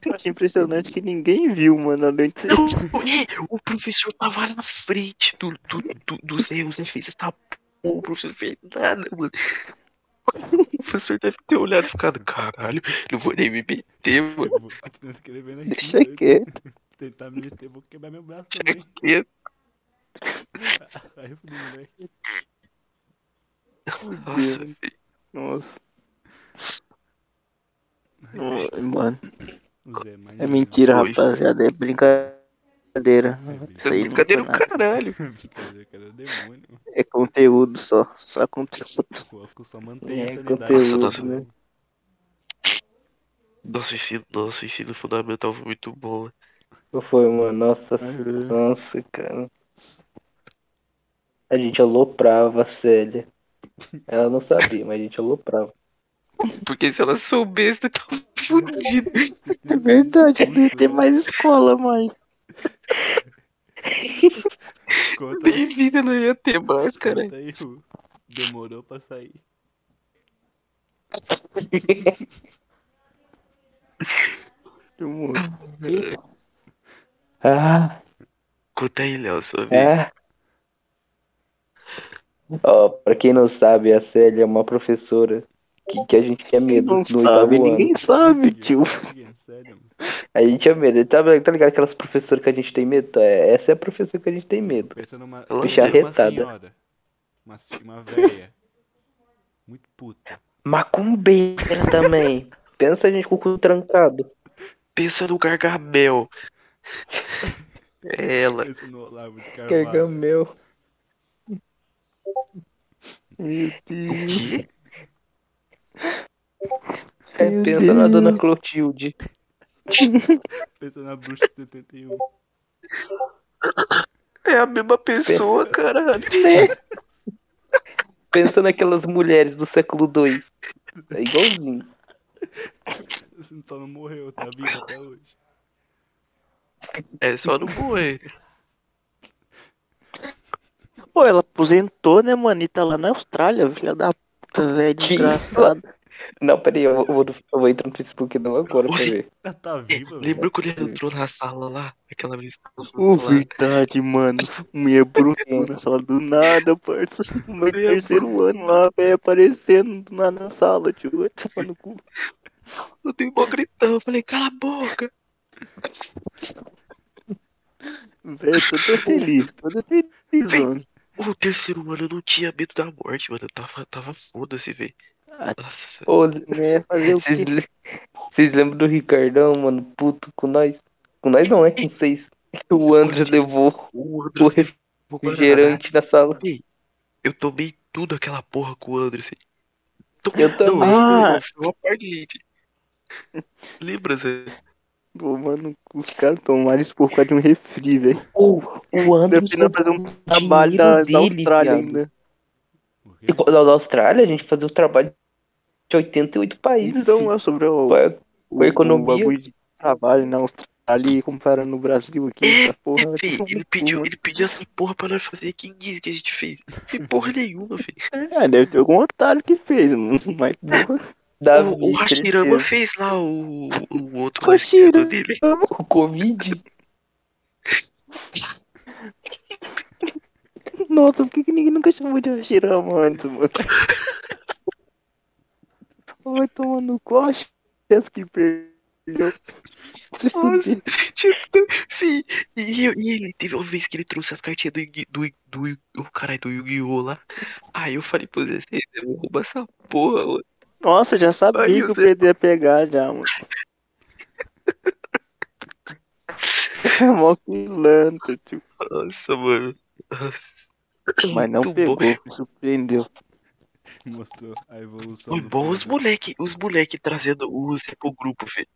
Eu acho impressionante que ninguém viu, mano, além de Não, é, o professor tava na frente do, do, do, do Zé, o Zé fez essa porra, o professor fez nada, mano. O professor deve ter olhado e ficado, caralho, não vou nem me meter, mano. Escrevendo aqui. Deixa né? quieto. Tentar me meter, vou quebrar meu braço também. E- Aí eu fui moleque. Nossa, Nossa. Ai, mano, Zé, é mentira, rapaziada. É brincadeira. É Isso aí não brincadeira do caralho. Brincadeira, cara, é demônio. É conteúdo só. Só conteúdo. Pô, só mantém É, a sanidade. conteúdo, nossa. né? Nossa, ensino, nossa, ensino fundamental foi muito bom. Foi, mano, nossa, nossa, cara. A gente aloprava a Célia. Ela não sabia, mas a gente aloprava. Porque se ela soubesse, eu tava fudido. É verdade, devia ter mais escola, mãe. Conta, Nem vida não ia ter mais, cara. conta aí, Ru. Demorou pra sair. Ah, Conta aí, Léo, sua vida. é. Ó, pra quem não sabe, a Célia é uma professora que, que a gente tinha medo Não sabe, ninguém sabe, tio. Ninguém, Sério, mano. A gente tinha medo. Tá, tá ligado aquelas professoras que a gente tem medo? É, essa é a professora que a gente tem medo. Pensa numa, é numa arretada. senhora. Uma, uma véia. Muito puta. Macumbeira também. Pensa a gente com o cu trancado. Pensa no Gargamel. É ela. Pensa no Olavo de Carvalho. Gargamel. Meu Deus. Que? É, pensa na dona Clotilde. Pensa na bruxa de 71. É a mesma pessoa, caralho. Pensa naquelas mulheres do século II. É igualzinho. Só não morreu, tá vivo até hoje. É só não morrer. Pô, ela aposentou, né, mano? E tá lá na Austrália, filha da puta, velho, desgraçada. Não, peraí, eu vou, eu vou, eu entrar no Facebook não agora pra Você- ver. Ela tá viva. Lembra quando ele entrou na sala lá? Aquela vez que ela Ô, lá? verdade, mano. Mulher brutal na sala do nada, parça. No meu terceiro ano lá, velho, aparecendo do nada na sala, tio. Vai tomar no cu. Eu dei mó gritão, eu falei, cala a boca. Velho, toda feliz, toda feliz, mano. O terceiro ano eu não tinha medo da morte, mano. Eu tava, tava foda-se, velho. Né, fazer o vocês, quê? vocês lembram do Ricardão, mano? Puto com nós? Com nós não, é com vocês. Que o André levou O o levou Guaraná. refrigerante na sala. Eu tomei tudo aquela porra com o Anderson. Tom- Eu também. Não, eu fui- Ah. uma parte, gente. Lembra, Zé? Pô, mano, os caras tomaram isso por causa de um refri, velho. O, o André Dependendo fazer um trabalho da, da Austrália ainda. O? Da, da Austrália, a gente fazia o trabalho de 88 países. Então, filho. é sobre o, é- o, a economia? o bagulho de trabalho na Austrália e comparando no Brasil aqui, essa porra. Fih, tomar ele pediu, mano. ele pediu essa porra pra nós fazer. Quem disse que a gente fez? Tem porra nenhuma, filho. É, deve ter algum otário que fez, mano. Mas, porra. Davi, O, o Hashirama fez lá o, o outro Hashirama. dele. O Covid. Nossa, por que, que ninguém nunca chamou de Hashirama antes, mano? Vai tomar no cu, a chance que perdeu. Fuder. Tipo, fi, e, e ele teve uma vez que ele trouxe as cartinhas do do, do, do, caralho do Yu-Gi-Oh! lá. Aí eu falei pra você, eu vou roubar essa porra, mano. Nossa, já sabia Aí que o Pedro ia pegar já, mano. Mó tipo. Nossa, mano. Nossa. Mas não Muito pegou, bom. me surpreendeu. Mostrou a evolução. Foi bom os moleque, os moleque trazendo o Zé pro grupo, filho.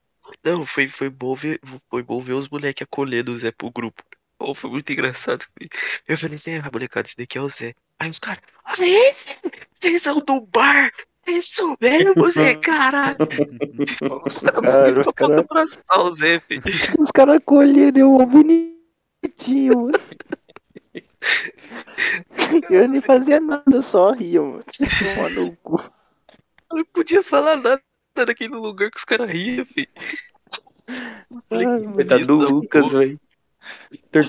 Não, foi, foi bom ver, foi bom ver os moleque acolhendo o Zé pro grupo. Oh, foi muito engraçado. filho. Eu falei assim, ah, molecada, esse daqui é o Zé. Aí os caras, olha esse! Vocês são do bar! É isso mesmo, Zé, caralho. Cara, os cara- abraçar o Zé, filho. Os caras bonitinho, mano. Eu nem fazia nada, só ria, mano. Tomar no cu. Eu não podia falar nada naquele lugar que os caras riam, filho. Coitado do Lucas, velho.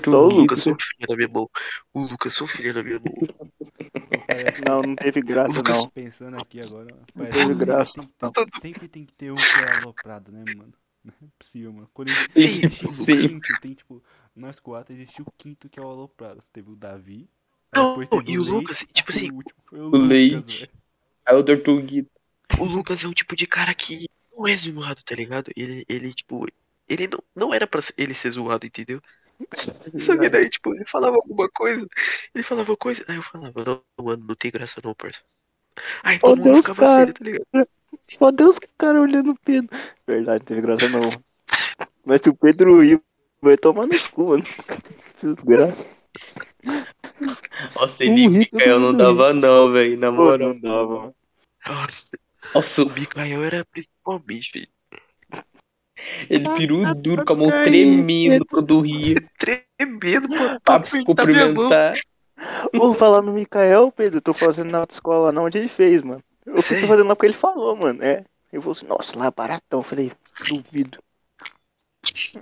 Só o. Lucas sofria na minha mão. O Lucas sofria na minha mão. Não, não teve graça, Lucas, não. Pensando aqui agora, teve parece que graça. sempre tem, que ter, sempre tem que ter um que é aloprado, né, mano? Não é possível, mano. Quando Sim, existe o quinto, tem tipo, nós quatro, existe o quinto que é o aloprado. Teve o Davi, Não, depois teve e o, o Leite, Lucas, tipo e assim, o último foi o, o Lucas, Leite. Aí o Tortuguito. O Lucas é um tipo de cara que não é zoado, tá ligado? Ele, ele tipo, ele não, não era pra ser- ele ser zoado, entendeu? Só que daí, tipo, ele falava alguma coisa, ele falava coisa, aí eu falava, não, mano, não tem graça não, parça. Aí todo mundo Deus, ficava cara. sério, tá ligado? Só Deus, cara, olhando o Pedro. Verdade, não teve graça, não. Mas se o Pedro rir, vai tomar no cu, mano. Desgraça. Nossa, Um ele rico Mikael não dava não, velho. Na Pô, moral. não dava, mano. Nossa, Nossa, o Mikael era principalmente, filho, ele Ah, virou duro com a mão tremendo quando ria. tremendo pra, pra mão. cumprimentar. Vou falar no Mikael, Pedro. Eu tô fazendo na autoescola não, onde ele fez, mano. Eu fui Sério? fazendo lá porque ele falou, mano. É. Eu falei assim, nossa, lá é baratão. Eu falei, duvido.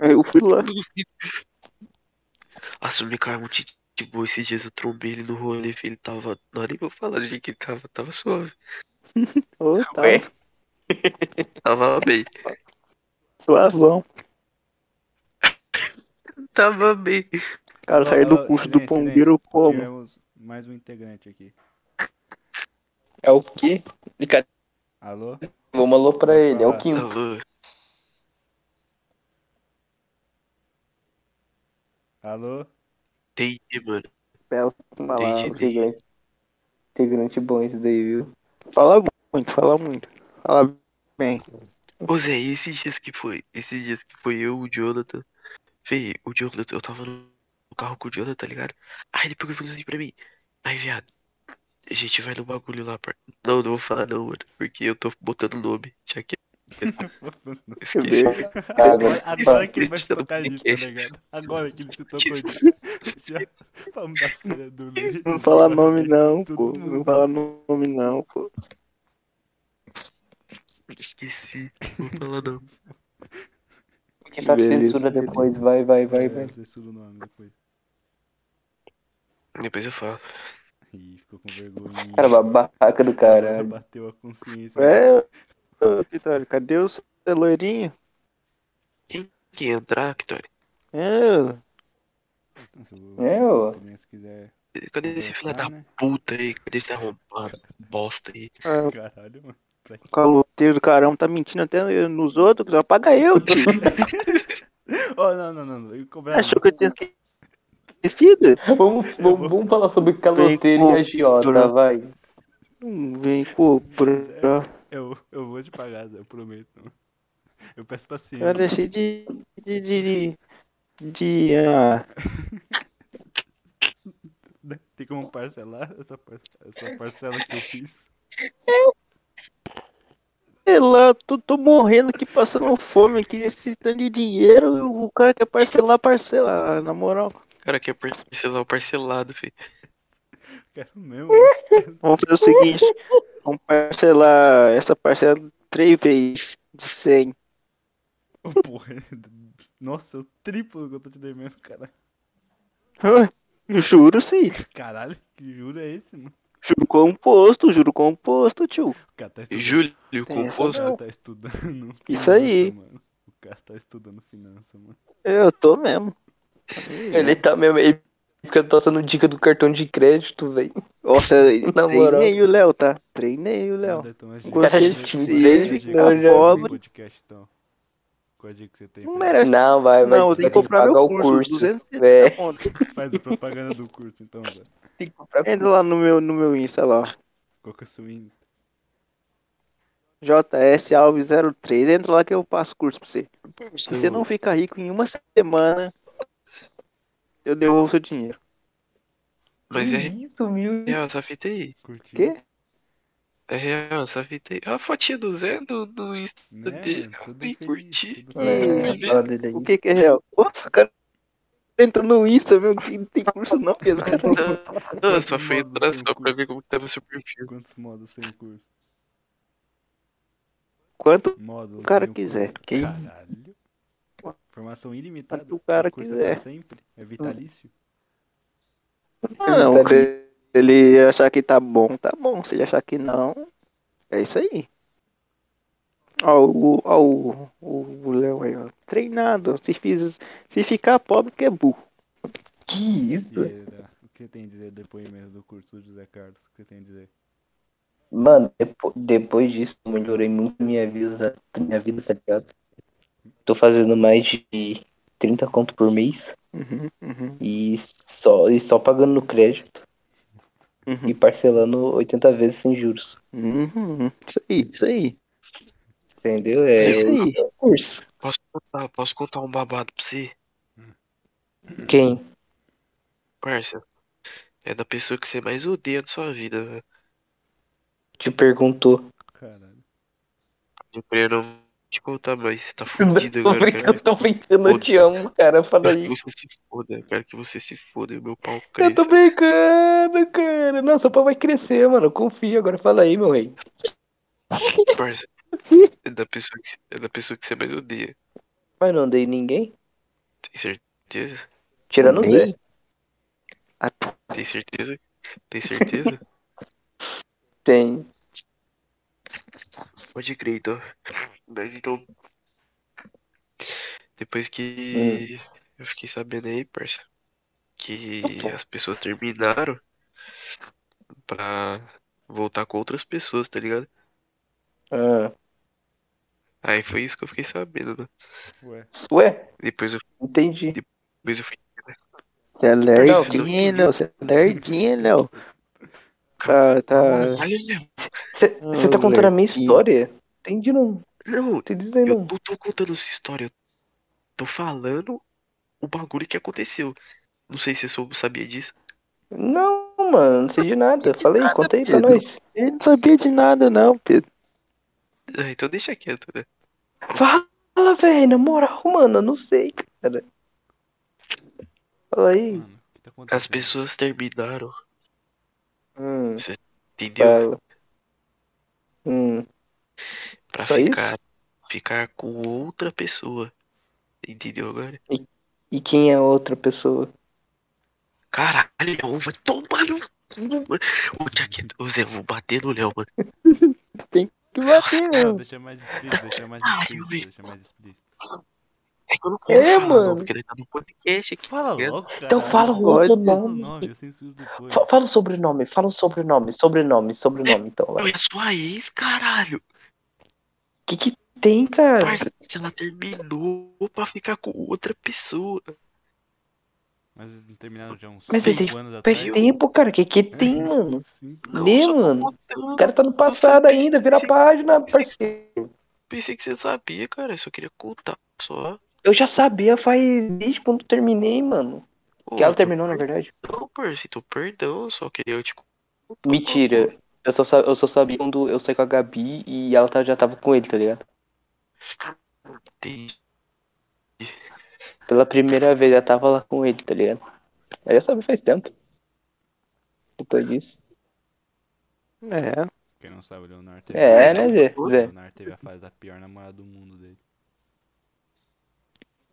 Aí eu fui lá. Nossa, o Mikael é muito gente boa. Esses dias eu trombei ele no rolê. Ele tava. Não, nem vou falar do jeito que ele tava. Tava suave. Ô, tá. Ué? Tava bem. Suavão. Tava bem. Cara, saí do curso do pombeiro como? Tivemos mais um integrante aqui. É o quê? Alô? vamos alô pra ele. É o quinto. Alô. Alô? Tem, mano. Bela palavra. Entendi. Integrante. Bom esse daí, viu? Fala muito, fala muito. Fala bem. Ô Zé, e esses dias que foi? Esses dias que foi eu, o Jonathan. Fê, o Jonathan, eu tava no carro com o Jonathan, tá ligado? Aí depois ele falou assim pra mim. Aí, viado, a gente vai no bagulho lá, par... Não, não vou falar não, mano. Porque eu tô botando nome. Já que esqueci. Agora, agora que ele vai Isso tocar disso, tá ligado? Agora que ele se tocou disso. Já, vamos dar filha do leite. Não fala nome não, pô. Não fala nome não, pô. Esqueci. Não vou falar não. Quem tá censura depois, vai, vai, vai, vai. Censura o nome depois. Depois eu falo. Ih, ficou com vergonha. Cara, babaca do caralho. Bateu a consciência. É, ô, Vitória, cadê o seu loirinho? Quem entrar, Vitória? É, o- É, também, se quiser Cadê esse filho da né? puta aí? Cadê esse arrombado? Esse bosta aí? ah, Caralho, mano. O caloteiro do caramba tá mentindo até nos outros. Apaga eu, tio. Oh, não, não, não. não. Eu cobrar. Achou que eu tinha esquecido? Vamos, vamos, vamos falar sobre caloteiro e agiota, vai. Não vem cobrar. Eu, eu vou te pagar, eu prometo. Eu peço paciência. Eu deixei de. de. de. de, de ah? Tem como parcelar essa, parce- essa parcela que eu fiz? sei lá, tô, tô morrendo aqui passando fome aqui, necessitando de dinheiro. O cara quer parcelar, parcelar, na moral. O cara quer parcelar o parcelado, filho. Quero mesmo. Vamos fazer o seguinte: vamos parcelar essa parcela três vezes de 100. Ô, porra. Nossa, o triplo que eu tô te devendo, cara. Juro sim. Caralho, que juro é esse, mano? Juro composto, juro composto, tio. O cara tá estudando. Júlio, Tem O composto. cara tá estudando. Isso aí. finança, Mano. O cara tá estudando finança, mano. Eu tô mesmo. Ele tá mesmo. Ele fica passando dica do cartão de crédito, velho. Nossa, Na moral. treinei o Léo, tá? Treinei o Léo. Então, a gente- Gostei de pobre. podcast, então. Qual a dica que você tem? Não merece. Não, vai, vai. Não, tenho que comprar pagar meu o curso. curso. 270 É. Faz a propaganda do curso, então, Zé. Tem que comprar Entra lá no meu, no meu Insta lá. Qual que é o seu Insta? JS Alves 03. Entra lá que eu passo curso pra você. Se você não ficar rico em uma semana, eu devolvo seu dinheiro. Mas é Isso, mil. real essa fita aí. Curtiu? Quê? É real, essa fita aí. A fotinha do Zé no, no Insta Né, dele. mano? Tudo Nem feliz, curti. tudo É, feliz. É, fala dele aí. O que que é real? Nossa, o cara entrou no Insta, meu, que não tem curso não, Pedro. Não, eu só fui modos entrar o só pra ver como que tava seu perfil. Quantos modos tem o curso? Quanto Módulos o cara tem quiser. Caralho. Formação ilimitada. Quanto o cara é quiser. sempre. É vitalício. Ah, não, se ele achar que tá bom, tá bom. Se ele achar que não, é isso aí. Ó, o, ó, o, o, Léo aí, ó. Treinado. Se, fiz, se ficar pobre, que é burro. Que isso? Dá, o que você tem a dizer depoimento do curso do José Carlos? O que você tem a dizer? Mano, depo- depois disso, eu melhorei muito minha vida, minha vida, tá ligado? Tô fazendo mais de 30 conto por mês Uhum, uhum, e só, e só pagando no crédito uhum, e parcelando 80 vezes sem juros. uhum. Isso aí, isso aí. Entendeu? É É isso aí. curso. Posso contar, posso contar um babado pra você? Quem? Parça. É da pessoa que você mais odeia na sua vida, velho. Te perguntou. Caralho. Não te contar, mas você tá fudido Tô agora, cara. brincando, tô brincando, eu te amo, cara. Fala Quero aí. que você se foda, eu quero que você se foda e o meu pau Eu cresça. tô brincando, cara. Nossa, o pau vai crescer, mano. Confia. Agora fala aí, meu rei. Parça. É da pessoa que, é da pessoa que você mais odeia. Mas não dei ninguém. Tem certeza? Tirando o Zé. Tem certeza? Tem certeza? Tem. Pode crer, então. Mas então. Depois que eu fiquei sabendo aí, parça, que as pessoas terminaram pra voltar com outras pessoas, tá ligado? Ah. Aí foi isso que eu fiquei sabendo, né? Ué, Ué, Depois eu, entendi. depois eu fui. Você é Não, lerdinho, Léo. Você é lerdinho, Léo. Tá, tá. Você tá contando a minha história? Entendi não. Não, isso aí eu não. tô contando essa história. Eu tô falando o bagulho que aconteceu. Não sei se você sabia disso. Não, mano, não sei de nada. Fala aí, nada, conta aí pra Pedro. nós. Ele não sabia de nada, não, Pedro. Ah, então deixa quieto, né? Fala, velho, na moral, mano, eu não sei, cara. Fala aí. mano, tá? As pessoas terminaram, Hum, entendeu? fala. Hum, Pra só isso? ficar, ficar com outra pessoa. Entendeu agora? e quem é outra pessoa? Caralho, Léo, vai tomar no cu, mano. Ô, Jaqueta, ô Zé, eu vou bater no Léo, mano. Que bater, Não, meu. deixa mais explícito, deixa mais explícito, deixa mais explícito. É que eu não quero É, falar, mano. não, porque ele tá no podcast aqui. Fala tá ligado? logo, cara. Então fala o outro Fala o nome. nome, eu Fala o sobrenome, fala o sobrenome, sobrenome, sobrenome, então. Vai. é a sua ex, caralho. O que que tem, cara? Parça, ela terminou pra ficar com outra pessoa. Mas eles não terminaram já uns Mas 5 ele anos Faz atrás? tempo, cara, o que que tem, mano? Cinco. Não, Lê, só tô mano. contando. O cara tá no passado pensei- ainda, vira a pensei- página, parceiro. Pensei que você sabia, cara. Eu só queria contar. Só. Eu já sabia faz desde quando terminei, mano. Ô, Que ela terminou, na verdade. Parça. Então, perdão. eu Só queria te contar. Mentira. Eu só, eu só sabia quando eu saí com a Gabi e ela tá- já tava com ele, tá ligado? Entendi. Pela primeira vez ela tava lá com ele, tá ligado? Eu já sabia faz tempo. Depois disso. É. Quem não sabe, o Leonardo teve, É, né, Zé? o. Leonardo teve a fase da pior namorada do mundo dele.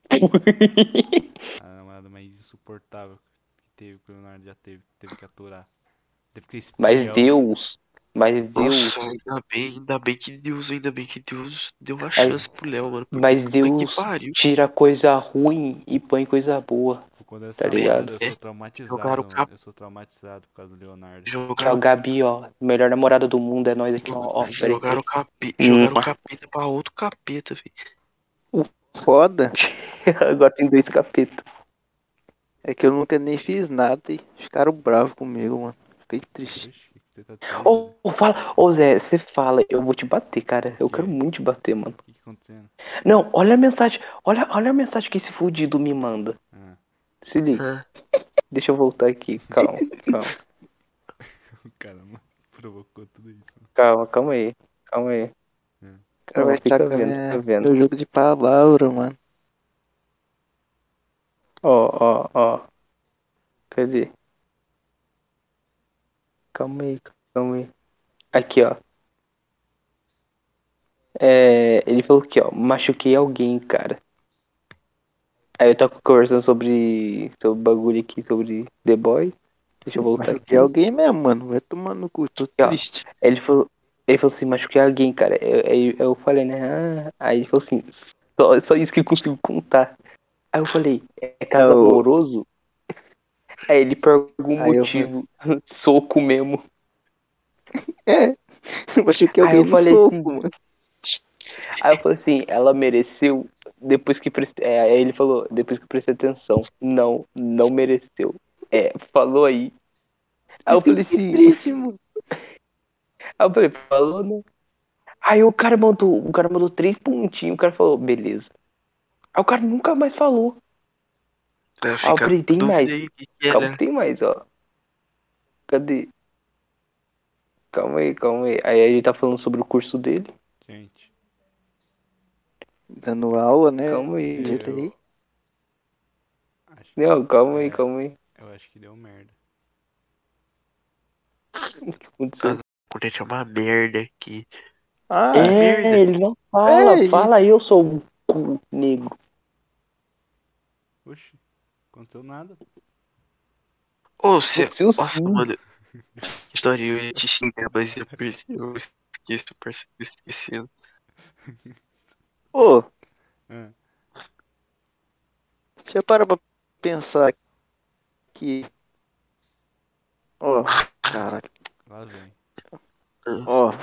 A namorada mais insuportável que teve, que o Leonardo já teve, teve que aturar. Teve que ser Mas. Deus. Mas Deus. Nossa, ainda bem, ainda bem que Deus, ainda bem que Deus deu uma chance pro Léo, mano. Mas Deus tira coisa ruim e põe coisa boa. Quando eu Tá ligado? eu sou traumatizado, Jogaram cap- Eu sou traumatizado por causa do Leonardo. Que é o Jogaram, Gabi, ó. Melhor namorada do mundo é nós aqui, ó. ó jogaram, cape, Hum. jogaram capeta pra outro capeta, velho. Foda. Agora tem dois capetas. É que eu nunca nem fiz nada e ficaram bravos comigo, mano. Fiquei triste. Ô, né? ô, fala, ô Zé, você fala, eu vou te bater, cara. Eu quero muito te bater, mano. O que que tá acontecendo? Não, olha a mensagem, olha, olha a mensagem que esse fudido me manda. Ah, Se liga, Ah, deixa eu voltar aqui, calma, calma. o cara provocou tudo isso. Calma, calma aí. Calma aí. O cara vai Fica estragar vendo, fica vendo. meu jogo de palavra, mano. Ó, ó, ó. Cadê? Calma aí, calma aí. Aqui, ó. É, ele falou aqui, ó. Machuquei alguém, cara. Aí eu tô conversando sobre. sobre bagulho aqui, sobre The Boy. Deixa eu voltar aqui. Machuquei alguém mesmo, mano. Vai tomar no cu, tô ó. triste. Ele falou, ele falou assim, machuquei alguém, cara. Eu, aí eu falei, né? Ah, aí ele falou assim, só, só isso que eu consigo contar. Aí eu falei, é caso É o- amoroso? Aí ele perguntou o Aí eu motivo. Soco mesmo. É. Machuquei Aí alguém eu falei soco, assim, mano. Aí eu falei assim, ela mereceu depois que prestei. É, aí ele falou, depois que eu prestei atenção. Não, não mereceu. É, falou aí. Aí eu falei assim. triste, mano. Aí eu falei, falou, né? Aí o cara mandou, o cara mandou três pontinhos, o cara falou, beleza. Aí o cara nunca mais falou. Pra Ah, ficar peraí, tem mais. aí o é, Calma, né? que tem mais, ó. Cadê? Calma aí, calma aí. Aí ele tá falando sobre o curso dele. Gente, Dando aula, né? Calma aí. Acho, Não, calma aí, É. calma aí. eu acho que deu merda. O que aconteceu? Quando é uma merda aqui. Ah, é, merda. ele não fala. É, Fala aí, eu sou um cu negro. Oxi, aconteceu nada. Ô, você. Aconteceu Nossa, sim. mano. História, eu ia te xingar, mas eu, perce- eu que eu esquecendo. ô, Ah, deixa eu parar pra pensar que. Ó, caralho. lá vem, Ó,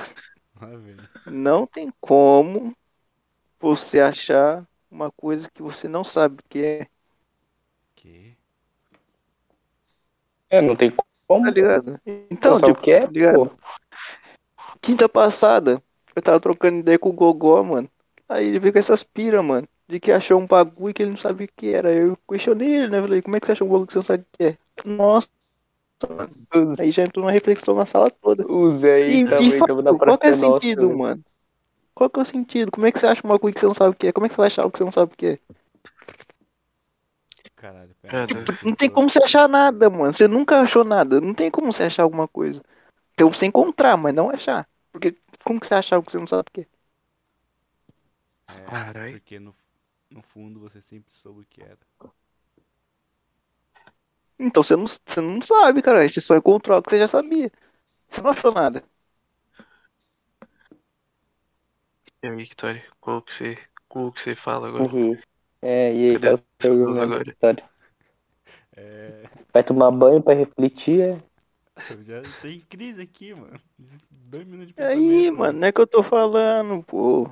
lá vem. não tem como você achar uma coisa que você não sabe o que é, Que? É, não tem como. tá ligado? Então, tipo, quer, tá ligado? pô. Quinta passada, eu tava trocando ideia com o Gogó, mano. Aí ele veio com essas pira, mano. De que achou um bagulho que ele não sabia o que era. Eu questionei ele, né? Falei, como é que você achou um bagulho que você não sabe o que é? Nossa, mano. Aí já entrou uma reflexão na sala toda. O Zé E, aí aí, fato, tava na qual que é o Nossa. sentido, mano? Qual que é o sentido? Como é que você acha um bagulho que você não sabe o que é? Como é que você vai achar algo que você não sabe o que é? Caralho, Cara, pera. Não tem como você achar nada, mano. Você nunca achou nada. Não tem como você achar alguma coisa. Tem como você encontrar, mas não achar. Porque como que você achar algo que você não sabe o que é? É, Caralho. porque no, no fundo você sempre soube o que era. Então você não, você não sabe, cara. Você só encontrou algo que você já sabia. Você não achou nada. E aí, Victoria, qual que você, qual que você fala agora? Uhum. É, e aí, pessoas pergunta, agora? Vitória. É, Vai tomar banho pra refletir, é? eu já tô em crise aqui, mano. Dois minutos de E aí, pensamento, mano, não é que eu tô falando, pô.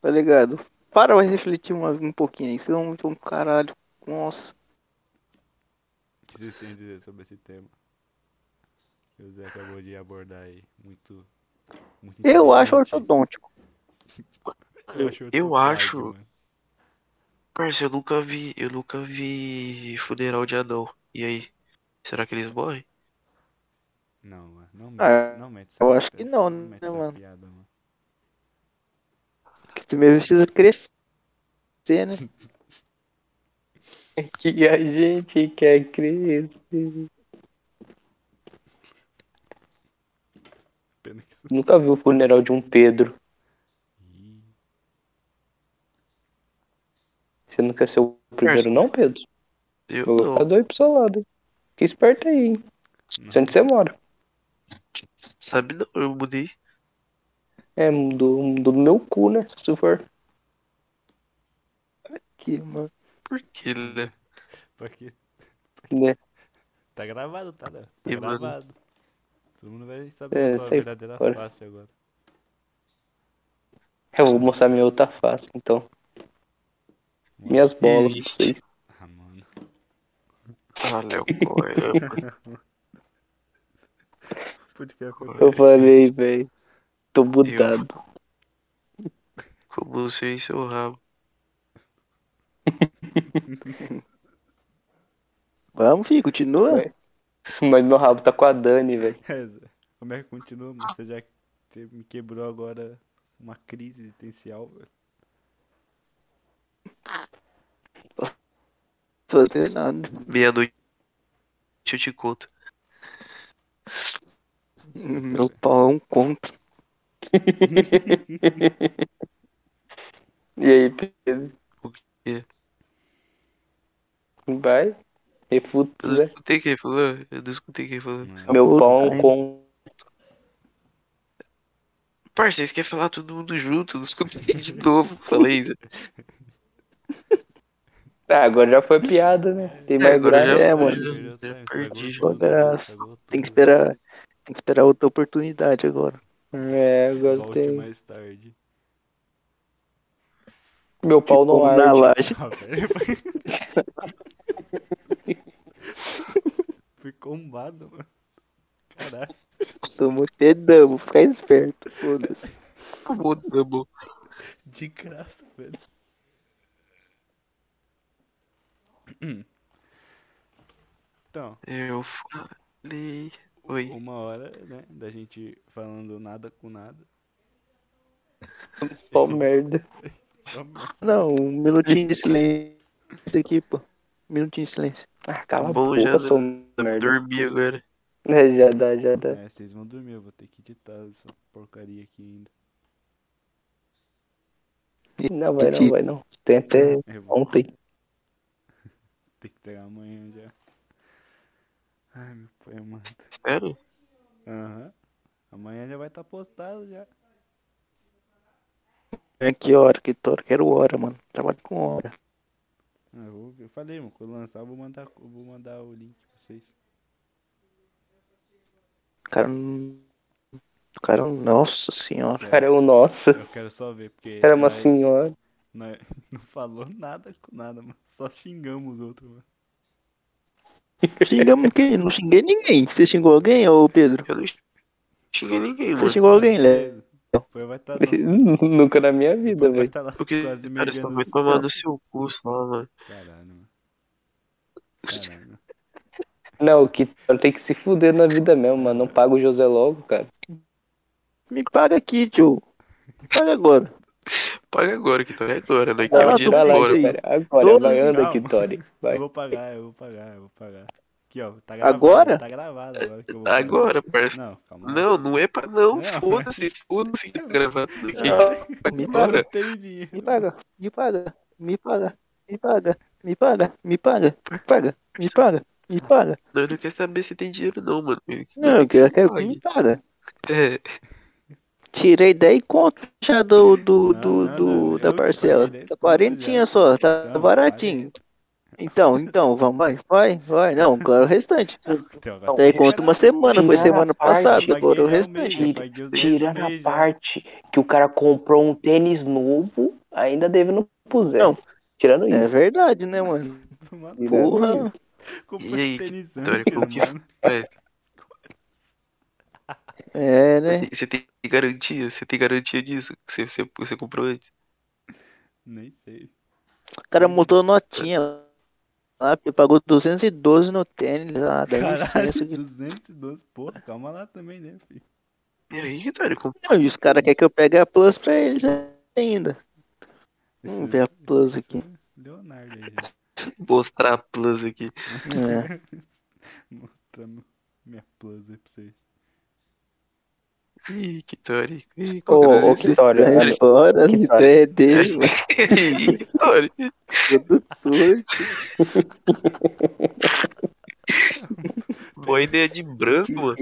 Tá ligado? Para, vai refletir uma, um pouquinho aí. Senão vão um caralho. Nossa. O que vocês têm a dizer sobre esse tema? Que o Zé acabou de abordar aí. Muito. muito Eu acho ortodôntico. Eu acho. Eu acho-. Parça, eu nunca vi, eu nunca vi funeral de anão. E aí? Será que eles morrem? Não, mano. Não mete, Ah, não mete eu acho que não, mete né, mano? piada, mano. Que primeiro precisa crescer, né? Que a gente quer crescer. Pena que isso. Nunca vi o funeral de um Pedro. Ih, Você não quer ser o primeiro, não, Pedro? Eu Vou colocar dois pro seu lado. Fica esperto aí, hein? Sei onde você mora. Sabe não, eu mudei. É, do, do meu cu, né? Se for. Que, mano. Por que, né? Pra quê? Né? Tá gravado, tá, né? Tá E, mano? gravado. Todo mundo vai saber É, a sua verdadeira fora. face agora. Eu vou mostrar minha outra face, então. Minhas bolas pra Ixi. vocês. Ah, mano. Foi Eu falei, velho. Tô mudado. Como você e seu rabo. Vamos, filho, continua. Mas meu rabo tá com a Dani, velho. É. Como é que continua, mano? Você já me quebrou agora uma crise existencial, velho. Fazer nada. Meia-noite eu te conto. Meu pau é um conto. E aí, Pedro? O quê? Vai? Refuta, Eu não né? escutei quem falou. Eu não escutei quem falou. Meu pau é um com. Parça, vocês querem falar todo mundo junto? Não escutei de novo. Falei isso. Ah, agora já foi piada, né? Tem É, mais agora graça. já- É, já- mano. já time, perdi. Agora Tem que esperar. Tem que esperar outra oportunidade agora. É, agora Volte tem. mais tarde. Meu pau não Como na arde. laje. Ah, Fui combado, mano. Caralho. Tomou pedamo, fica esperto. Foda-se. Acabou, double. De graça, velho. Então, Eu falei. Oi. uma hora, né, da gente falando nada com nada. Só merda. Não, um minutinho de silêncio aqui, pô. Um minutinho de silêncio. Ah, cala a Bom, boca, já sou merda. agora. É, já dá, já dá. É, vocês vão dormir, eu vou ter que editar essa porcaria aqui ainda. Não, vai não, vai não. Tem até ontem. Ter que pegar amanhã já. Ai, meu pai amado. Sério? Aham. Amanhã já vai estar postado já. É que hora, que hora, quero hora, mano. Trabalho com hora. Ah, eu, vou- eu falei, mano, quando lançar eu vou mandar, eu vou mandar o link pra vocês. O cara não. O cara, nossa senhora. O cara é o nosso. Eu quero só ver, porque cara é uma nós- senhora. Nós não falou nada com nada, mano. Só xingamos os outros, mano. Xingamos quem? Não xinguei ninguém. Você xingou alguém, ô Pedro? Eu não xinguei ninguém, Você mano. xingou alguém, Léo? Depois vai estar nosso... Nunca na minha vida, velho. estar lá Porque, quase cara, você vai tomar no seu cu só, mano. Caralho, mano. Caralho. Não, que tem que se fuder na vida mesmo, mano. Não paga o José logo, cara. Me paga aqui, tio. Me paga agora. Paga agora, que é agora, né? Que é o dia lá, fora. aí. cara. Agora, Todo vai, anda legal, aqui, mano. Tori. Vai. Eu vou pagar, eu vou pagar, eu vou pagar. Aqui, ó, tá gravado. Agora? Tá gravado agora que eu vou pagar. Agora, parça. Não, calma. Não, não é pra não. Não, Foda-se, foda-se que tá gravando aqui. Ah, me paga, não tenho dinheiro. me paga, me paga, me paga, me paga, me paga, me paga, me paga, me paga, me paga. Não, eu não quero saber se tem dinheiro, não, mano. Não, eu quero, eu quero que me paga. É, Tirei 10 conto já do, do, Não, do, não, do- não, da parcela. paguei 10 Tá quarentinha só, tá Então, baratinho. Então, então, vamos, vai, vai, vai. Não, agora o restante. Então, que conta uma semana, foi semana a parte, passada, agora o restante. do Tirando a parte que o cara comprou um tênis novo, ainda deve no puser. Não. Tirando É isso. verdade, né, mano? Porra. E aí, tênis Vitória, Anker, como que mano. faz? É, né? Você tem garantia? Você tem garantia disso? Que você, você, você comprou antes? Nem sei. O cara montou notinha lá, pagou 212 no tênis. Dá licença. Caralho, que- 212, porra, calma lá também, né, filho? E aí, Vitória, como Não, e os caras querem que eu pegue a Plus pra eles ainda. Vamos Esse- ver a Plus aqui. Leonardo aí mostrar a plus aqui? É. Mostrando minha plus aí pra vocês. Ih, Kitori. Ih, oh, oh, Kitori. Agora me pede. Kitori. Tudo é torto. Boa ideia de branco, mano.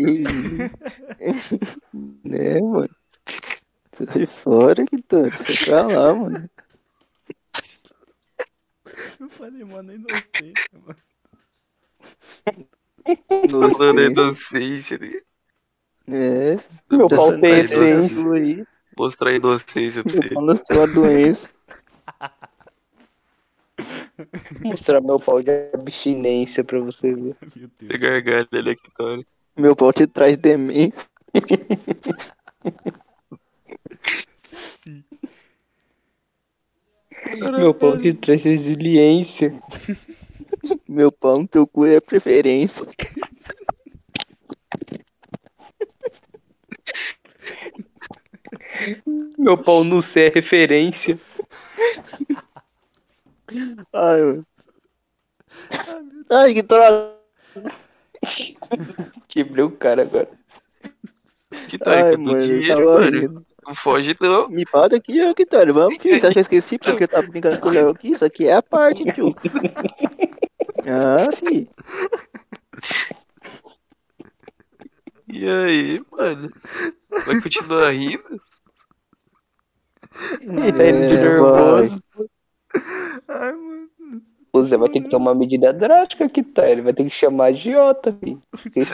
né, mano? Sai fora, Kitori. Sai pra lá, mano. Eu falei, mano, é inocência, mano. Inocência. Mano, é inocência, né? É. Meu tá pau sendo tem essência. aí. Mostrar a inocência pra você. Falando a sua doença. Mostrar meu pau de abstinência pra você ver. Meu Você Deus. gargalha ali, a Vitória. Meu pau te traz demência. Sim. Meu pau te traz resiliência. Meu pau no teu cu é preferência. Meu pau no C é referência. Ai, mano. Ai, que droga. Quebrei o cara agora. Ai, que eu mano, dinheiro, tava mano. rindo. Não foge, não. Me paga aqui, ô. Vamos, tio. Você acha que eu esqueci porque eu tava brincando com o Léo aqui? Isso aqui é a parte, tio. Ah, fi. E aí, mano? Vai continuar rindo? Ele tá indo de É, nervoso. Ai, mano. O Zé vai ter que tomar medida drástica aqui, tá? Ele vai ter que chamar a agiota, filho.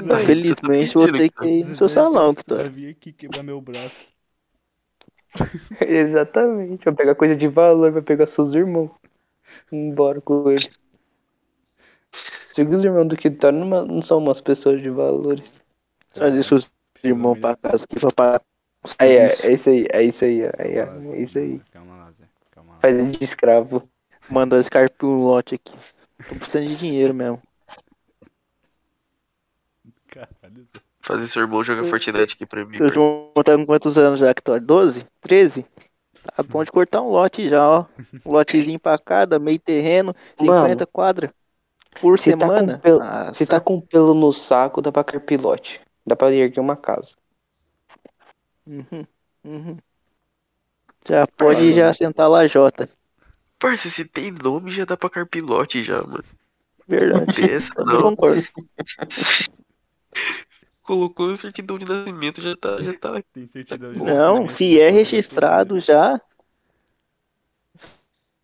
Vai. tá Infelizmente, eu vou ter que ir no seu salão, Vai Vitória. vir aqui quebrar meu braço. Exatamente. Vai pegar coisa de valor, vai pegar seus irmãos. Ir embora com ele. Que os irmãos do Kitório não, não são umas pessoas de valores. Trazer seus irmãos pra casa aqui pra pagar. os Aí é, é isso aí, é isso aí, é, é, é isso aí. Calma lá, Zé. Calma lá. Faz ele de escravo. Manda escarpir um lote aqui. Tô precisando de dinheiro mesmo. Caralho, Zé. Fazer seu irmão jogar Fortnite aqui pra mim. Seus irmãos tá com quantos anos já, Vitória? 12? 13? Tá bom de cortar um lote já, ó. Um lotezinho pra cada, meio terreno, 50 Mano, quadras. Por você tá semana. pelo- Nossa. Se tá com pelo no saco, dá pra carpilote. Dá pra erguer uma casa. Uhum, uhum. Já pode já sentar lá, Jota. Parça, se tem nome, já dá pra carpilote já, mano. Verdade. Não. concordo. Colocou certidão de nascimento, já tá, já tá. Tem certidão de Não, nascimento, se é registrado já.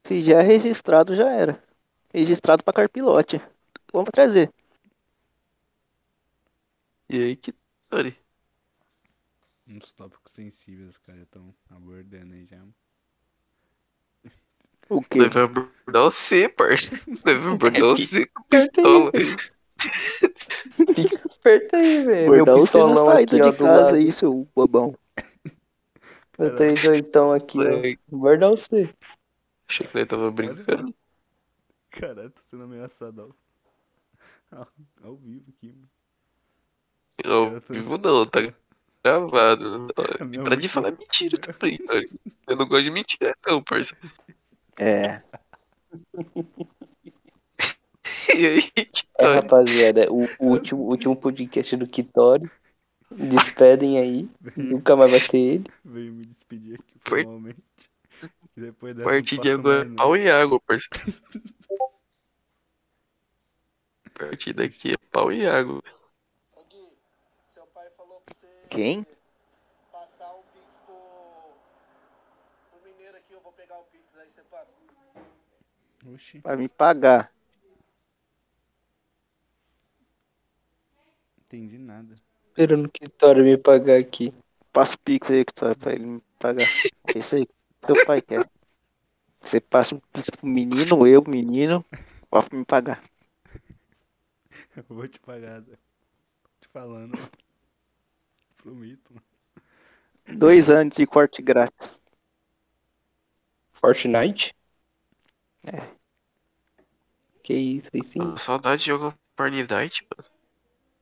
Se já é registrado, já era. Registrado pra carpilote. Vamos trazer. E aí que olha, né? Uns tópicos sensíveis, os caras estão abordando aí já. O quê? vai abordar você, parça. Nós vai abordar você com pistola. aí, Fica esperto aí, velho. Meu pistolão saída aqui, ó, de do casa lado. aí, seu bobão. Eu tenho doitão aqui, ó. Guardar você. Achei que nós tava brincando. Caralho, tô sendo ameaçado ao, ao, ao vivo aqui, mano. Ao vivo não, tá gravado. Meu Para de muito- falar mentira também, cara. Eu não gosto de mentira, não, parça. É. E aí, É, rapaziada, o, o último, o último podcast do Kitori. Despedem aí. Nunca mais vai ter ele. Veio me despedir aqui Por- formalmente. E depois A dessa partir de agora, mais, não. pau e água, parça. A partir daqui é pau e água. Seu pai falou pra você Quem? passar o Pix pro, pro mineiro aqui, eu vou pegar o Pix, aí você passa. Oxi, Vai me pagar. entendi nada. Esperando o Kitori me pagar aqui. Passa o Pix aí, que tá pra ele me pagar. É isso aí que seu pai quer. Você passa o Pix pro menino, eu, menino, pode me pagar. Eu vou te pagar, Zé. Te falando. Prometo. Dois anos de corte grátis. Fortnite? É. Que isso aí sim. Saudade de jogar Fortnite, mano.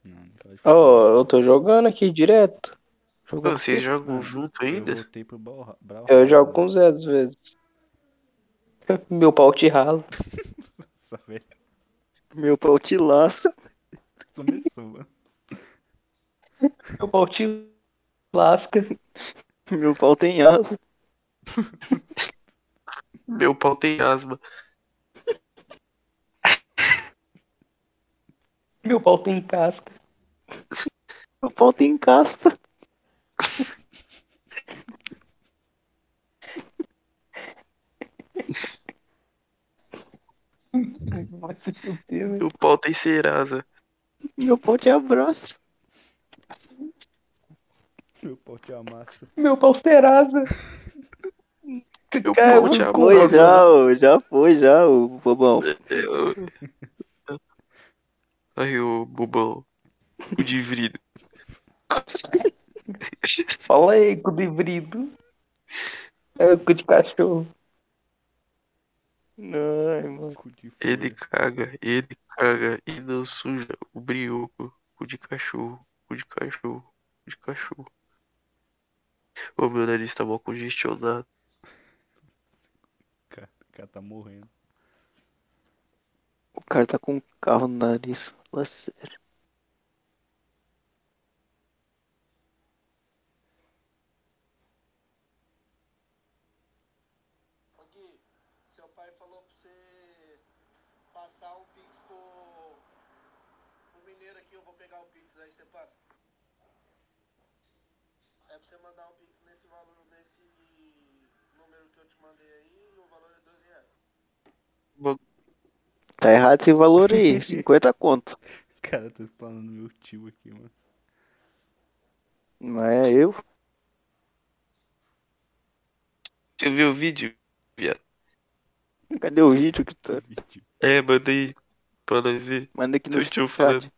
Não, não pode Ó, eu tô jogando aqui direto. Pô, Jogou Vocês jogam junto Eu ainda? voltei pro Brawlha- Brawlhalla. Eu jogo com o Zé às vezes. Meu pau te rala. Nossa. Meu pau te laça. Começou, mano. Meu pau te lasca. Meu pau tem asa. Meu pau tem asma. Meu pau tem casca. Meu pau tem caspa. Meu pau tem cerasa. Meu pau te abraça. Meu pau te amassa. Meu pau serasa. Meu Cara, pau te Foi amassa. já, já foi já, o bobão. Ai, ô bobão. O de vidro. Fala aí, cu de vrido. É cu de cachorro. Ai, mano. Ele caga, ele caga e não suja o brioco. Cu de cachorro, cu de cachorro, de cachorro. Ô, meu nariz tá mal congestionado. O cara, o cara tá morrendo. O cara tá com um carro no nariz. Fala sério. Ô Gui, seu pai falou pra você passar um Pix pro mineiro aqui, eu vou pegar o Pix, aí você passa. É pra você mandar um Pix nesse valor, nesse número que eu te mandei aí, e o valor é 12 reais. Tá errado esse valor aí. 50 conto. Cara, tô explanando meu tio aqui, mano. Não é eu? Você viu o vídeo, viado? Cadê o vídeo que tá? É, manda aí pra nós ver. Manda aqui no tio chat. falando.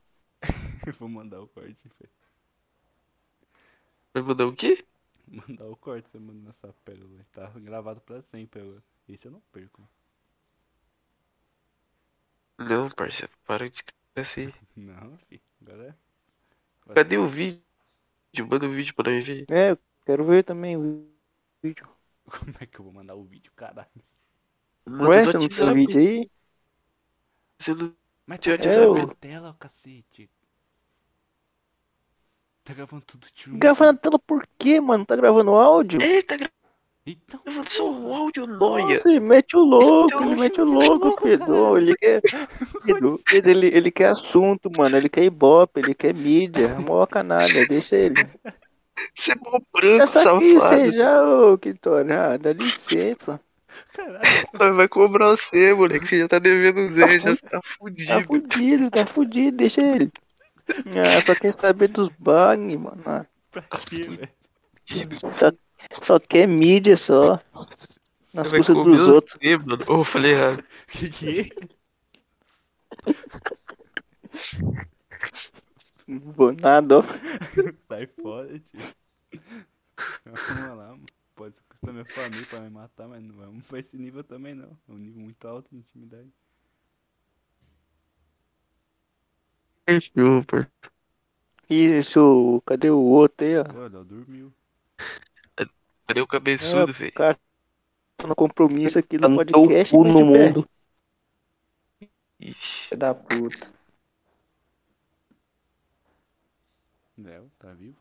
Eu vou mandar o corte, velho. Vai mandar o quê? Mandar o corte, você manda nessa pérola. Tá gravado pra sempre agora. Esse eu não perco. Não, parceiro, para de assim. Não, fi. Agora é. Agora Cadê o vídeo? Manda o vídeo pra nós ver. É, eu quero ver também o vídeo. Como é que eu vou mandar o vídeo, caralho? Manda Ué, você não tem vídeo aí? Você não... Mas tá gravando eu- na tela, cacete. Tá gravando tudo tio. Gravando na tela por quê, mano? Tá gravando áudio? É, tá Então, gravando só o áudio noia. Nossa, ele mete o louco, Então, ele mete o mete o louco, caralho. Ele quer. filho, Ele, ele quer assunto, mano. Ele quer ibope, ele quer mídia. Mó canalha, deixa ele. Você é mó branco, Essa aqui safado. você já, ô Kitori. Ah, dá licença. Caralho. Vai cobrar você, moleque. Você já tá devendo o Zé, já tá Tá fudido. fudido, tá fudido, deixa ele. Ah, só quer saber dos bugs, mano. Ah, Pra quê, velho? Só, só quer mídia só. Nas custas dos outros. você, mano. Eu falei errado. Que que? Não vou nada, ó. Sai fora, tio. Vamos lá, mano. Pode custar minha família pra me matar, mas não vamos pra esse nível também não. É um nível muito alto de intimidade. Pô. Isso, cadê o outro aí, ó? Olha, dormiu. Cadê o É, cabeçudo, o velho? cara tá no compromisso aqui Tá do no podcast. cu mas no mundo. Ixi. Da puta. Léo, tá vivo?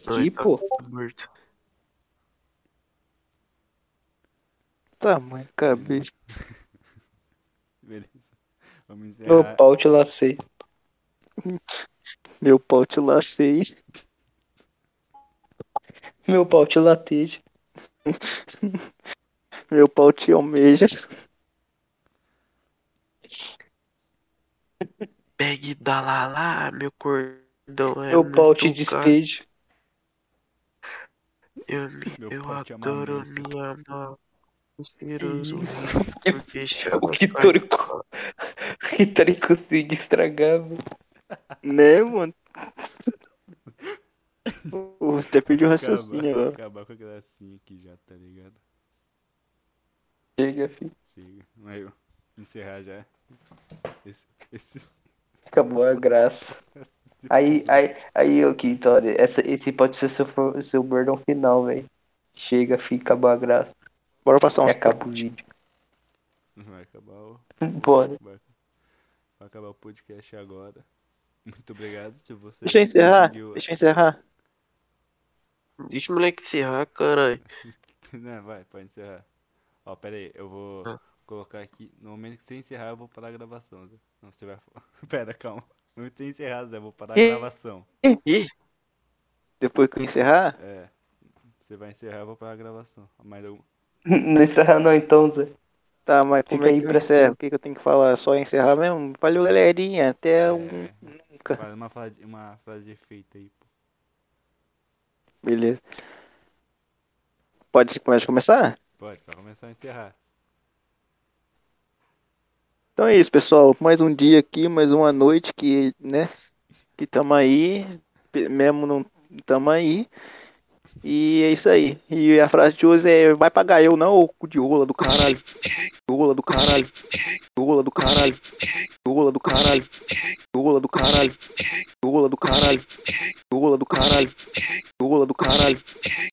Tô aqui, tá pô. morto. Tamanho, cabeça. Beleza. Vamos Meu encerrar. pau te lacei. Meu pau te lacei. Meu pau te lateja. Meu pau te almeja. Pegue da lá, meu cordão é Meu pau te despeja. Eu, me, Meu eu adoro me amar. O cheiroso O chama Kitori, co- o Kitori consegue estragar, velho. Né, mano? Você até perdeu o Acabar, raciocínio agora. acabar com a gracinha aqui já, tá ligado? Chega, filho. Chega. Mas eu encerrar já. Esse. Esse. Acabou a graça. Aí, aí, aí, ô Kitori, essa, esse pode ser seu, seu bordão final, velho. Chega, fica, acabou a graça. Bora passar E uns acaba o vídeo. Vai acabar o. Bora. Vai, vai acabar o podcast agora. Muito obrigado se você Deixa eu encerrar. conseguiu- Deixa eu encerrar. Deixa o moleque encerrar, caralho. Não, vai, pode encerrar. Ó, pera aí, eu vou Ah. colocar aqui. No momento que você encerrar, eu vou parar a gravação. Zé. Não, você vai. Pera, calma. Você encerrar, Zé, eu vou parar a gravação. Ih, Depois que eu encerrar, É. Você vai encerrar, eu vou parar a gravação. Mas eu. Não encerra não então, Zé. tá, mas como Fica é aí que eu encerro? O que, que eu tenho que falar? Só encerrar mesmo? Valeu, galerinha. Até um. É, Nunca. faz uma frase, uma frase de efeito aí, pô. Beleza. Pode, pode começar? Pode, pra começar a encerrar. Então é isso, pessoal. Mais um dia aqui, mais uma noite que, né? Que tamo aí. Mesmo não tamo aí. E é isso aí. E a frase de hoje é: vai pagar eu não, ô cu de rola do caralho. Rola do caralho. Rola do caralho. Rola do caralho. Rola do caralho. Rola do caralho. Rola do caralho. Rola do caralho.